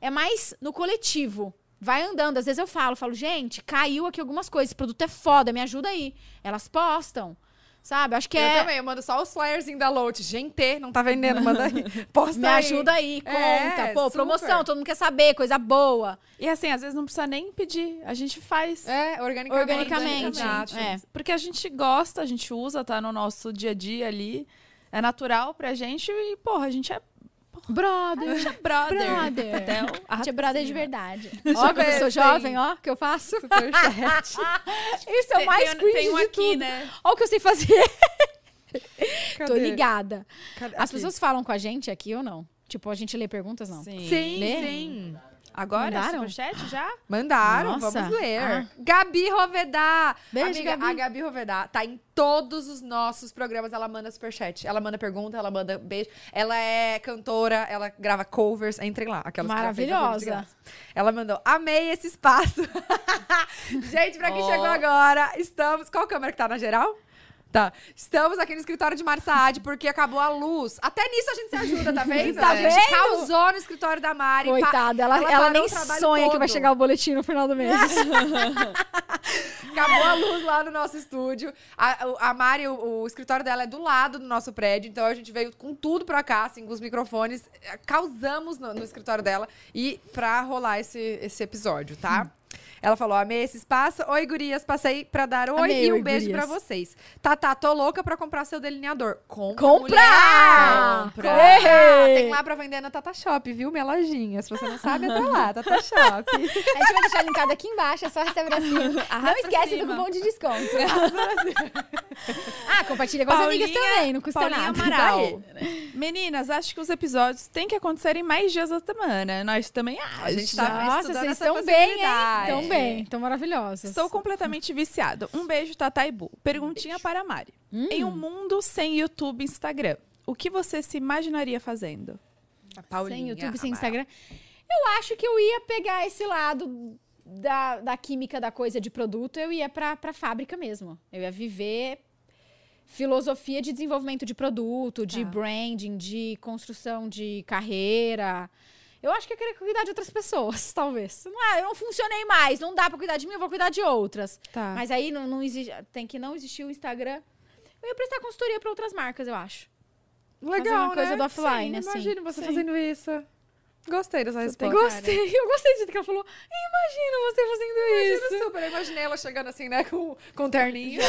É mais no coletivo. Vai andando. Às vezes eu falo, falo, gente, caiu aqui algumas coisas, esse produto é foda, me ajuda aí. Elas postam. Sabe? Acho que Eu é. também, eu mando só os flyerzinhos da Lote. Gente, não tá vendendo, manda aí. <laughs> Posta Me aí. ajuda aí, conta. É, Pô, super. promoção, todo mundo quer saber, coisa boa. E assim, às vezes não precisa nem pedir. A gente faz. É, organicamente. Organicamente. Exato. É. Porque a gente gosta, a gente usa, tá no nosso dia a dia ali. É natural pra gente e, porra, a gente é, Brother. a gente é brother. Brother. Até o- A gente é brother de verdade. Deixa Ó, como eu sou jovem, ó, que eu faço. Superchat. <laughs> Isso é o mais tem, tem um aqui, tudo. né? Ó o que eu sei fazer. <laughs> Tô Cadê? ligada. Cadê? As pessoas falam com a gente aqui ou não? Tipo, a gente lê perguntas, não? Sim. Sim, sim. Agora, Mandaram? superchat já? Mandaram, Nossa. vamos ler. Ah. Gabi Rovedá. Beijo, Amiga, Gabi. A Gabi Rovedá tá em todos os nossos programas. Ela manda superchat. Ela manda pergunta, ela manda beijo. Ela é cantora, ela grava covers. Entrem lá. Aquelas Maravilhosa. Ela mandou, amei esse espaço. <laughs> Gente, pra quem Ó. chegou agora, estamos... Qual câmera que tá na geral? Tá. Estamos aqui no escritório de Marsaad porque acabou a luz. Até nisso a gente se ajuda, tá vendo? Tá a gente vendo? causou no escritório da Mari. Coitada, ela, ela, parou nem sonha que vai todo. chegar o boletim no final do mês. <laughs> Acabou a luz lá no nosso estúdio. A, a Mari, o, o escritório dela é do lado do nosso prédio, então a gente veio com tudo pra cá, assim, com os microfones. Causamos no, no escritório dela e pra rolar esse, esse episódio, tá? Ela falou: amei esse espaço. Oi, gurias, passei pra dar oi Amei, e um oi, beijo gurias. pra vocês. Tatá, tô louca pra comprar seu delineador. Compra! Comprar! mulher! Compra! Ei! Tem lá pra vender na Tata Shop, viu? Minha lojinha. Se você não sabe, é pra lá, <laughs> Tata Shop. A gente vai deixar linkado aqui embaixo, é só receber assim. <laughs> Não esquece do cupom de desconto. <laughs> ah, compartilha com as amigas Paulinha- também, não custa Paulinha nada. Amaral. Meninas, acho que os episódios têm que acontecer em mais dias da semana. Nós também A gente tá Nossa, estudando vocês essa estão bem, hein? possibilidade. Estão bem, estão maravilhosas. Estou completamente viciado. Um beijo, Tataibu. Perguntinha para a Mari. Em um mundo sem YouTube e Instagram, o que você se imaginaria fazendo? A Paulinha sem YouTube, sem. Instagram. Eu acho que eu ia pegar esse lado da, da química da coisa de produto, eu ia pra, pra fábrica mesmo. Eu ia viver filosofia de desenvolvimento de produto, de Tá. branding, de construção de carreira. Eu acho que eu queria cuidar de outras pessoas, <laughs> talvez. Não é, eu não funcionei mais, não dá pra cuidar de mim, eu vou cuidar de outras. Tá. Mas aí não, não existe, tem que não existir o Instagram. Eu ia prestar consultoria pra outras marcas, eu acho. Legal, uma coisa né? do offline, Sim, assim. Imagina você Sim. fazendo isso. Gostei dessa resposta. Gostei, <laughs> eu gostei jeito que ela falou. Imagina você fazendo isso. Imagina super, eu imaginei ela chegando assim, né, com, com terninho,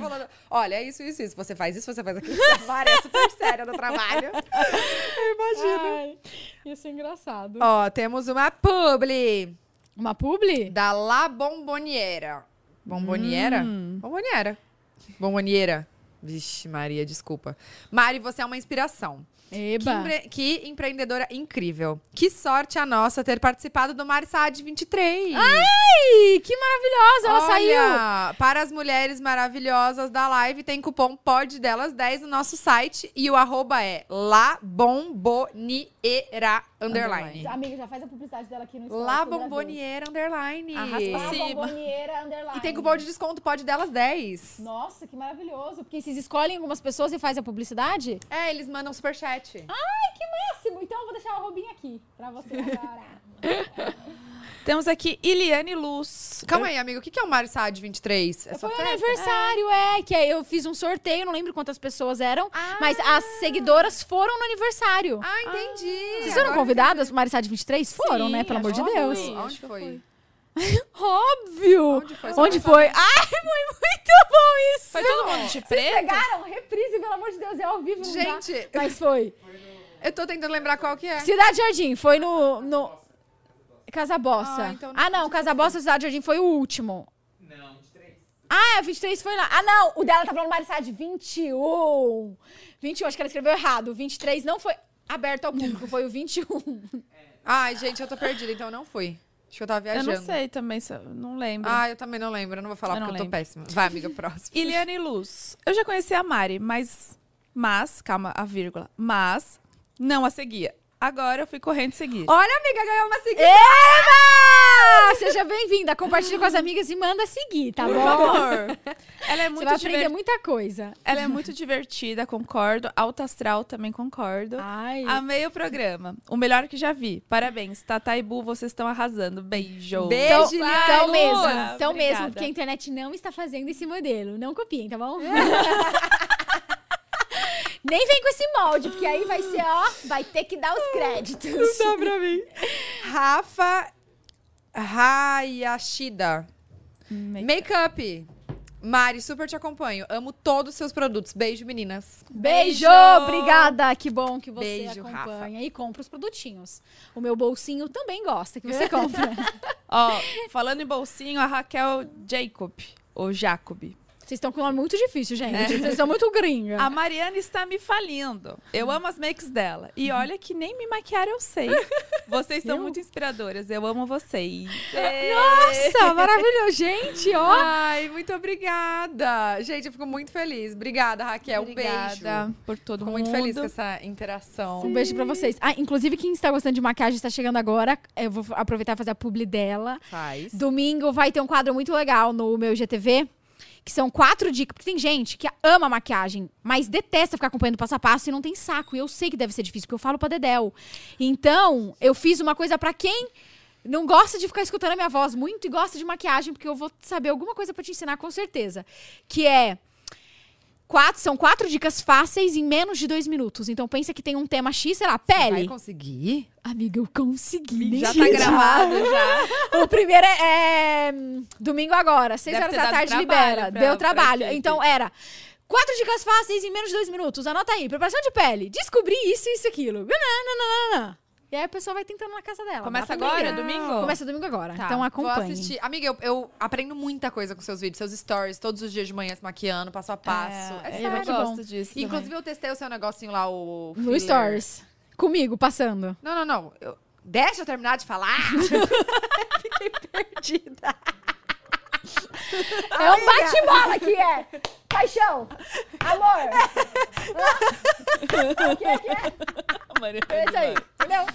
falando, olha, é isso, isso, isso, você faz isso, você faz aquilo. Mari é super séria no trabalho. <laughs> Eu imagino. Ia ser engraçado. Ó, temos uma publi Uma publi? da La Bomboniera. Bomboniera? Hum. Bomboniera. Bomboniera. Vixe, Maria, desculpa. Mari, você é uma inspiração. Que, Eba. empre- que empreendedora incrível. Que sorte a nossa ter participado do Marisad 23. Ai, que maravilhosa, ela saiu. Olha, para as mulheres maravilhosas da live, tem cupom POD delas 10 no nosso site e o arroba é labomboniera underline. Amiga, já faz a publicidade dela aqui no Stories. La. Bomboniera underline. Arrasta pra La. Bomboniera Underline. E tem cupom de desconto POD delas 10. Nossa, que maravilhoso. Porque vocês escolhem algumas pessoas e fazem a publicidade? É, eles mandam superchat. Ai, que máximo. Então eu vou deixar o Robinho aqui pra você agora. <laughs> Temos aqui Iliane Luz. Calma aí, amigo. O que é o Marisad 23? É Foi festa? aniversário, é. Que eu fiz um sorteio, não lembro quantas pessoas eram. Ah. Mas as seguidoras foram no aniversário. Ah, entendi. Vocês foram Agora convidadas pro Marissade 23? Foram, Sim, né? Pelo amor de Deus. fui. Onde foi? <laughs> Óbvio! Onde foi? Onde foi? Ai, foi muito bom isso! Foi todo mundo de Vocês preto? pegaram reprise, pelo amor de Deus, é ao vivo, dá. Gente, Mas foi. eu tô tentando lembrar qual que é. Cidade Jardim, foi no... no... Casa Bossa. Ah, então não Ah, não, Casa Bossa e Cidade Jardim foi o último. Não, de três. Ah, 23 foi lá. Ah, não, o dela tá falando Marissade 21. 21, acho que ela escreveu errado. O 23 não foi aberto ao público, foi o 21. <laughs> Ai, gente, eu tô perdida, então eu não fui. Acho que eu tava Eu viajando. não sei também, eu- não lembro. Ah, eu também não lembro. Eu não vou falar Eu porque eu tô lembro. péssima. Vai, amiga, próximo. <laughs> Iliane Luz. Eu já conheci a Mari, mas. Mas, calma, a vírgula. Mas não a seguia. Agora eu fui correndo seguir. Olha, amiga, ganhou uma seguida. Eba! Seja bem-vinda. Compartilha com as amigas e manda seguir, tá Por bom? favor. Ela é Você muito vai aprender diver- muita coisa. Ela é muito divertida, concordo. Alta astral também concordo. Ai. Amei o programa. O melhor que já vi. Parabéns. Tata e Bu, vocês estão arrasando. Beijo. Beijo, Então, então Lu. mesmo, então mesmo, obrigada. porque a internet não está fazendo esse modelo. Não copiem, tá bom? <laughs> Nem vem com esse molde, porque aí vai ser, ó, vai ter que dar os créditos. Dá pra mim. Rafa Hayashida. Make-up. Mari, super te acompanho. Amo todos os seus produtos. Beijo, meninas. Beijo! Beijo! Obrigada! Que bom que você Beijo, acompanha e compra os produtinhos. O meu bolsinho também gosta que você <laughs> compra. Ó, falando em bolsinho, a Raquel Jacob. Ou Jacob. Vocês estão com um nome muito difícil, gente. Vocês são muito gringa. A Mariana está me falindo. Eu amo as makes dela. E olha que nem me maquiar eu sei. <laughs> Vocês são Eu? muito inspiradoras. Eu amo vocês. Nossa, maravilhoso. Gente, ó. Ai, muito obrigada. Gente, eu fico muito feliz. Obrigada, Raquel. Um Obrigada beijo. por todo Fico mundo. muito feliz com essa interação. Um beijo pra vocês. Ah, inclusive, quem está gostando de maquiagem está chegando agora. Eu vou aproveitar e fazer a publi dela. Faz. Domingo vai ter um quadro muito legal no meu IGTV. Que são quatro dicas. Porque tem gente que ama maquiagem, mas detesta ficar acompanhando passo a passo e não tem saco. E eu sei que deve ser difícil, porque eu falo pra Dedel. Então, eu fiz uma coisa pra quem não gosta de ficar escutando a minha voz muito e gosta de maquiagem, porque eu vou saber alguma coisa pra te ensinar com certeza. Que é. Quatro, são quatro dicas fáceis em menos de dois minutos. Então pensa que tem um tema X, sei lá, Vai pele. conseguir? Amiga, eu consegui. Já tá gravado, já. <laughs> O primeiro é, é, domingo agora, seis Deve horas da tarde libera. pra- Deu trabalho. Então era quatro dicas fáceis em menos de dois minutos. Anota aí. Preparação de pele. Descobri isso, isso, aquilo. Nananana. E aí a pessoa vai tentando na casa dela. Começa agora, domingo? Começa domingo agora. Tá, Então Vou acompanhe. assistir. Amiga, eu, eu aprendo muita coisa com seus vídeos, seus stories, todos os dias de manhã se maquiando, passo a passo. É, É, sério. eu gosto disso. Inclusive, eu testei o seu negocinho lá, o. No filler. Stories. Comigo, passando. Não, não, não. Eu- Deixa eu terminar de falar. <laughs> <laughs> Perdida. <laughs> É um bate-bola que é. Paixão. Amor. <laughs> O que é que <laughs> é? Maria É isso aí. Entendeu?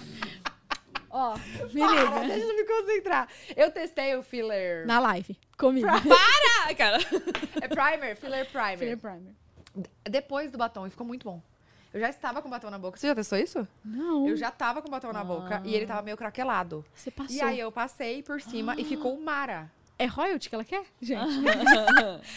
Ó, me Para, liga. deixa eu me concentrar. Eu testei o filler. Na live. Comigo. Para, cara. É primer, filler primer. Filler Primer. Depois do batom, e ficou muito bom. Eu já estava com batom na boca. Você já testou isso? Não. Eu já tava com batom na boca e ele tava meio craquelado. Você passou. E aí eu passei por cima e ficou Mara. É royalty que ela quer? Gente. <laughs>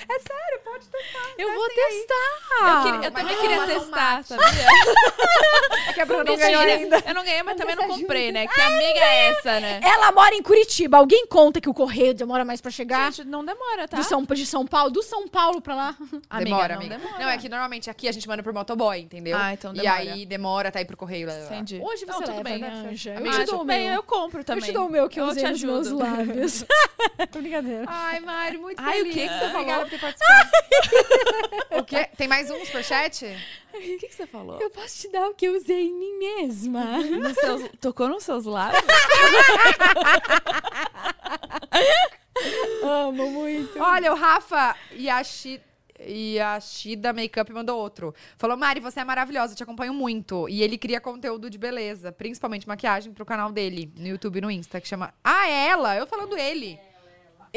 É sério, pode testar. eu vou testar. Eu, queria- eu também queria testar, mate. sabia? <laughs> É que a Bruna não ganhou ainda. Eu não ganhei, mas também não comprei, né? Que amiga é essa, né? Ela mora em Curitiba. Alguém conta que o correio demora mais pra chegar? Gente, não demora, tá? Do São, de São Paulo, do São Paulo pra lá. Demora, amiga. demora. Não, é que normalmente aqui a gente manda por motoboy, entendeu? Ah, então E demora. aí demora até ir pro correio. Entendi. Hoje você tudo leva, bem, né, né? Eu te dou o meu. eu compro Eu também. te dou o meu que eu, eu usei nos meus lábios. <laughs> Brincadeira. Ai, Mari, muito Ai, o feliz. que que você Obrigada falou? por ter participado. <laughs> o quê? Tem mais um superchat? O que, que você falou? Eu posso te dar o que eu usei em mim mesma. <laughs> Nos seus- tocou nos seus lábios? <laughs> Amo muito. Olha, o Rafa Yashi... Yashida Makeup mandou outro. Falou, Mari, você é maravilhosa, te acompanho muito. E ele cria conteúdo de beleza, principalmente maquiagem, pro canal dele, no YouTube e no Insta, que chama... Ah, é ela? Eu falando ele.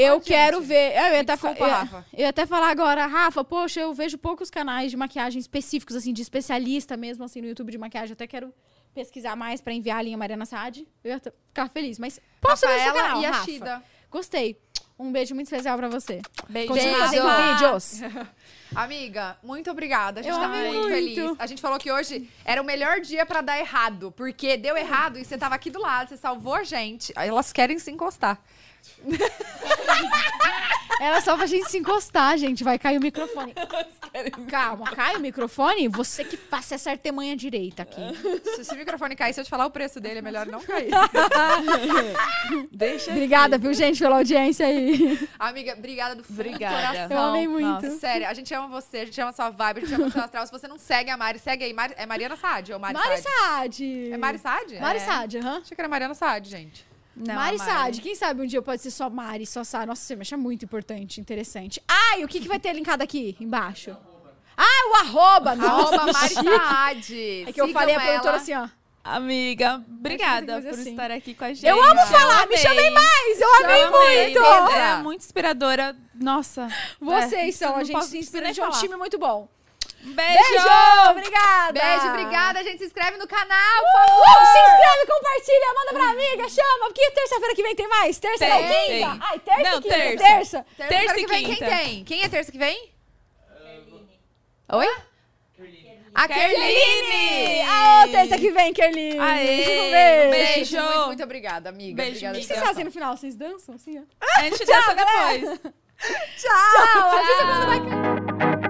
Eu quero gente. ver. Eu ia, até fa- Desculpa, eu ia- Rafa. eu ia até falar agora, Rafa, poxa, eu vejo poucos canais de maquiagem específicos, assim, de especialista mesmo, assim, no YouTube de maquiagem. Até quero pesquisar mais pra enviar a linha Mariana Saad. Eu ia ficar feliz. Mas posso ver Rafaela canal, e Rafa. Yashida. Gostei. Um beijo muito especial pra você. Beijo. Continua Beijo. vídeos. <laughs> Amiga, muito obrigada. A gente Eu tá muito, muito. feliz. A gente falou que hoje era o melhor dia pra dar errado, porque deu errado e você tava aqui do lado, você salvou a gente. Elas querem se encostar. <laughs> Era só pra gente se encostar, gente. Vai cair o microfone. <laughs> Calma, cai o microfone? Você que faça essa artemanha direita aqui. <laughs> Se, se o microfone cair, se eu te falar o preço dele, é melhor não cair. Deixa Obrigada, viu, gente, pela audiência aí. Amiga, obrigada do fundo do Obrigada. coração. Eu amei muito. Nossa. Sério, a gente ama você, a gente ama sua vibe, a gente ama o seu astral. Se você não segue a Mari, segue aí. Mari- é Mariana Saad ou Mari, Mari Saad? Saad. É Mari Saad? Mari É. Saad, aham. Achei que era Mariana Saad, gente. Não, Mari Saad, quem sabe um dia pode ser só Mari, só Saad. Nossa, você me acha muito importante, interessante. Ai, o que, que vai ter linkado aqui embaixo? Ah, o arroba! Nossa, Arroba Mari. Saad. É que eu Sigam falei a ela. produtora assim, ó. Amiga, obrigada coisa por assim. estar aqui com a gente. Eu amo falar, me amei. chamem mais! Eu amei Eu amei, muito! Você é muito inspiradora. Nossa. Vocês É, são, a gente se inspira de um falar. time muito bom. Beijo! Beijo! Obrigada! Beijo, obrigada. A gente se inscreve no canal, por Uh, se inscreve, compartilha, manda pra amiga, chama. Porque terça-feira que vem tem mais? Terça Tem, não, quinta? tem. Ai, terça Não, e quinta. terça. Terça. Terça, Terça e que vem, quinta. quem tem? Quem é terça que vem? Oi? A Kerline! Kerline! Ah, terça que vem, Kerline. Aê, Um beijo. beijo. Muito, muito, obrigada, amiga. Beijo, obrigada O que vocês fazem no final? Vocês dançam assim, ó? A gente dança depois. <laughs> Tchau! Vai cair.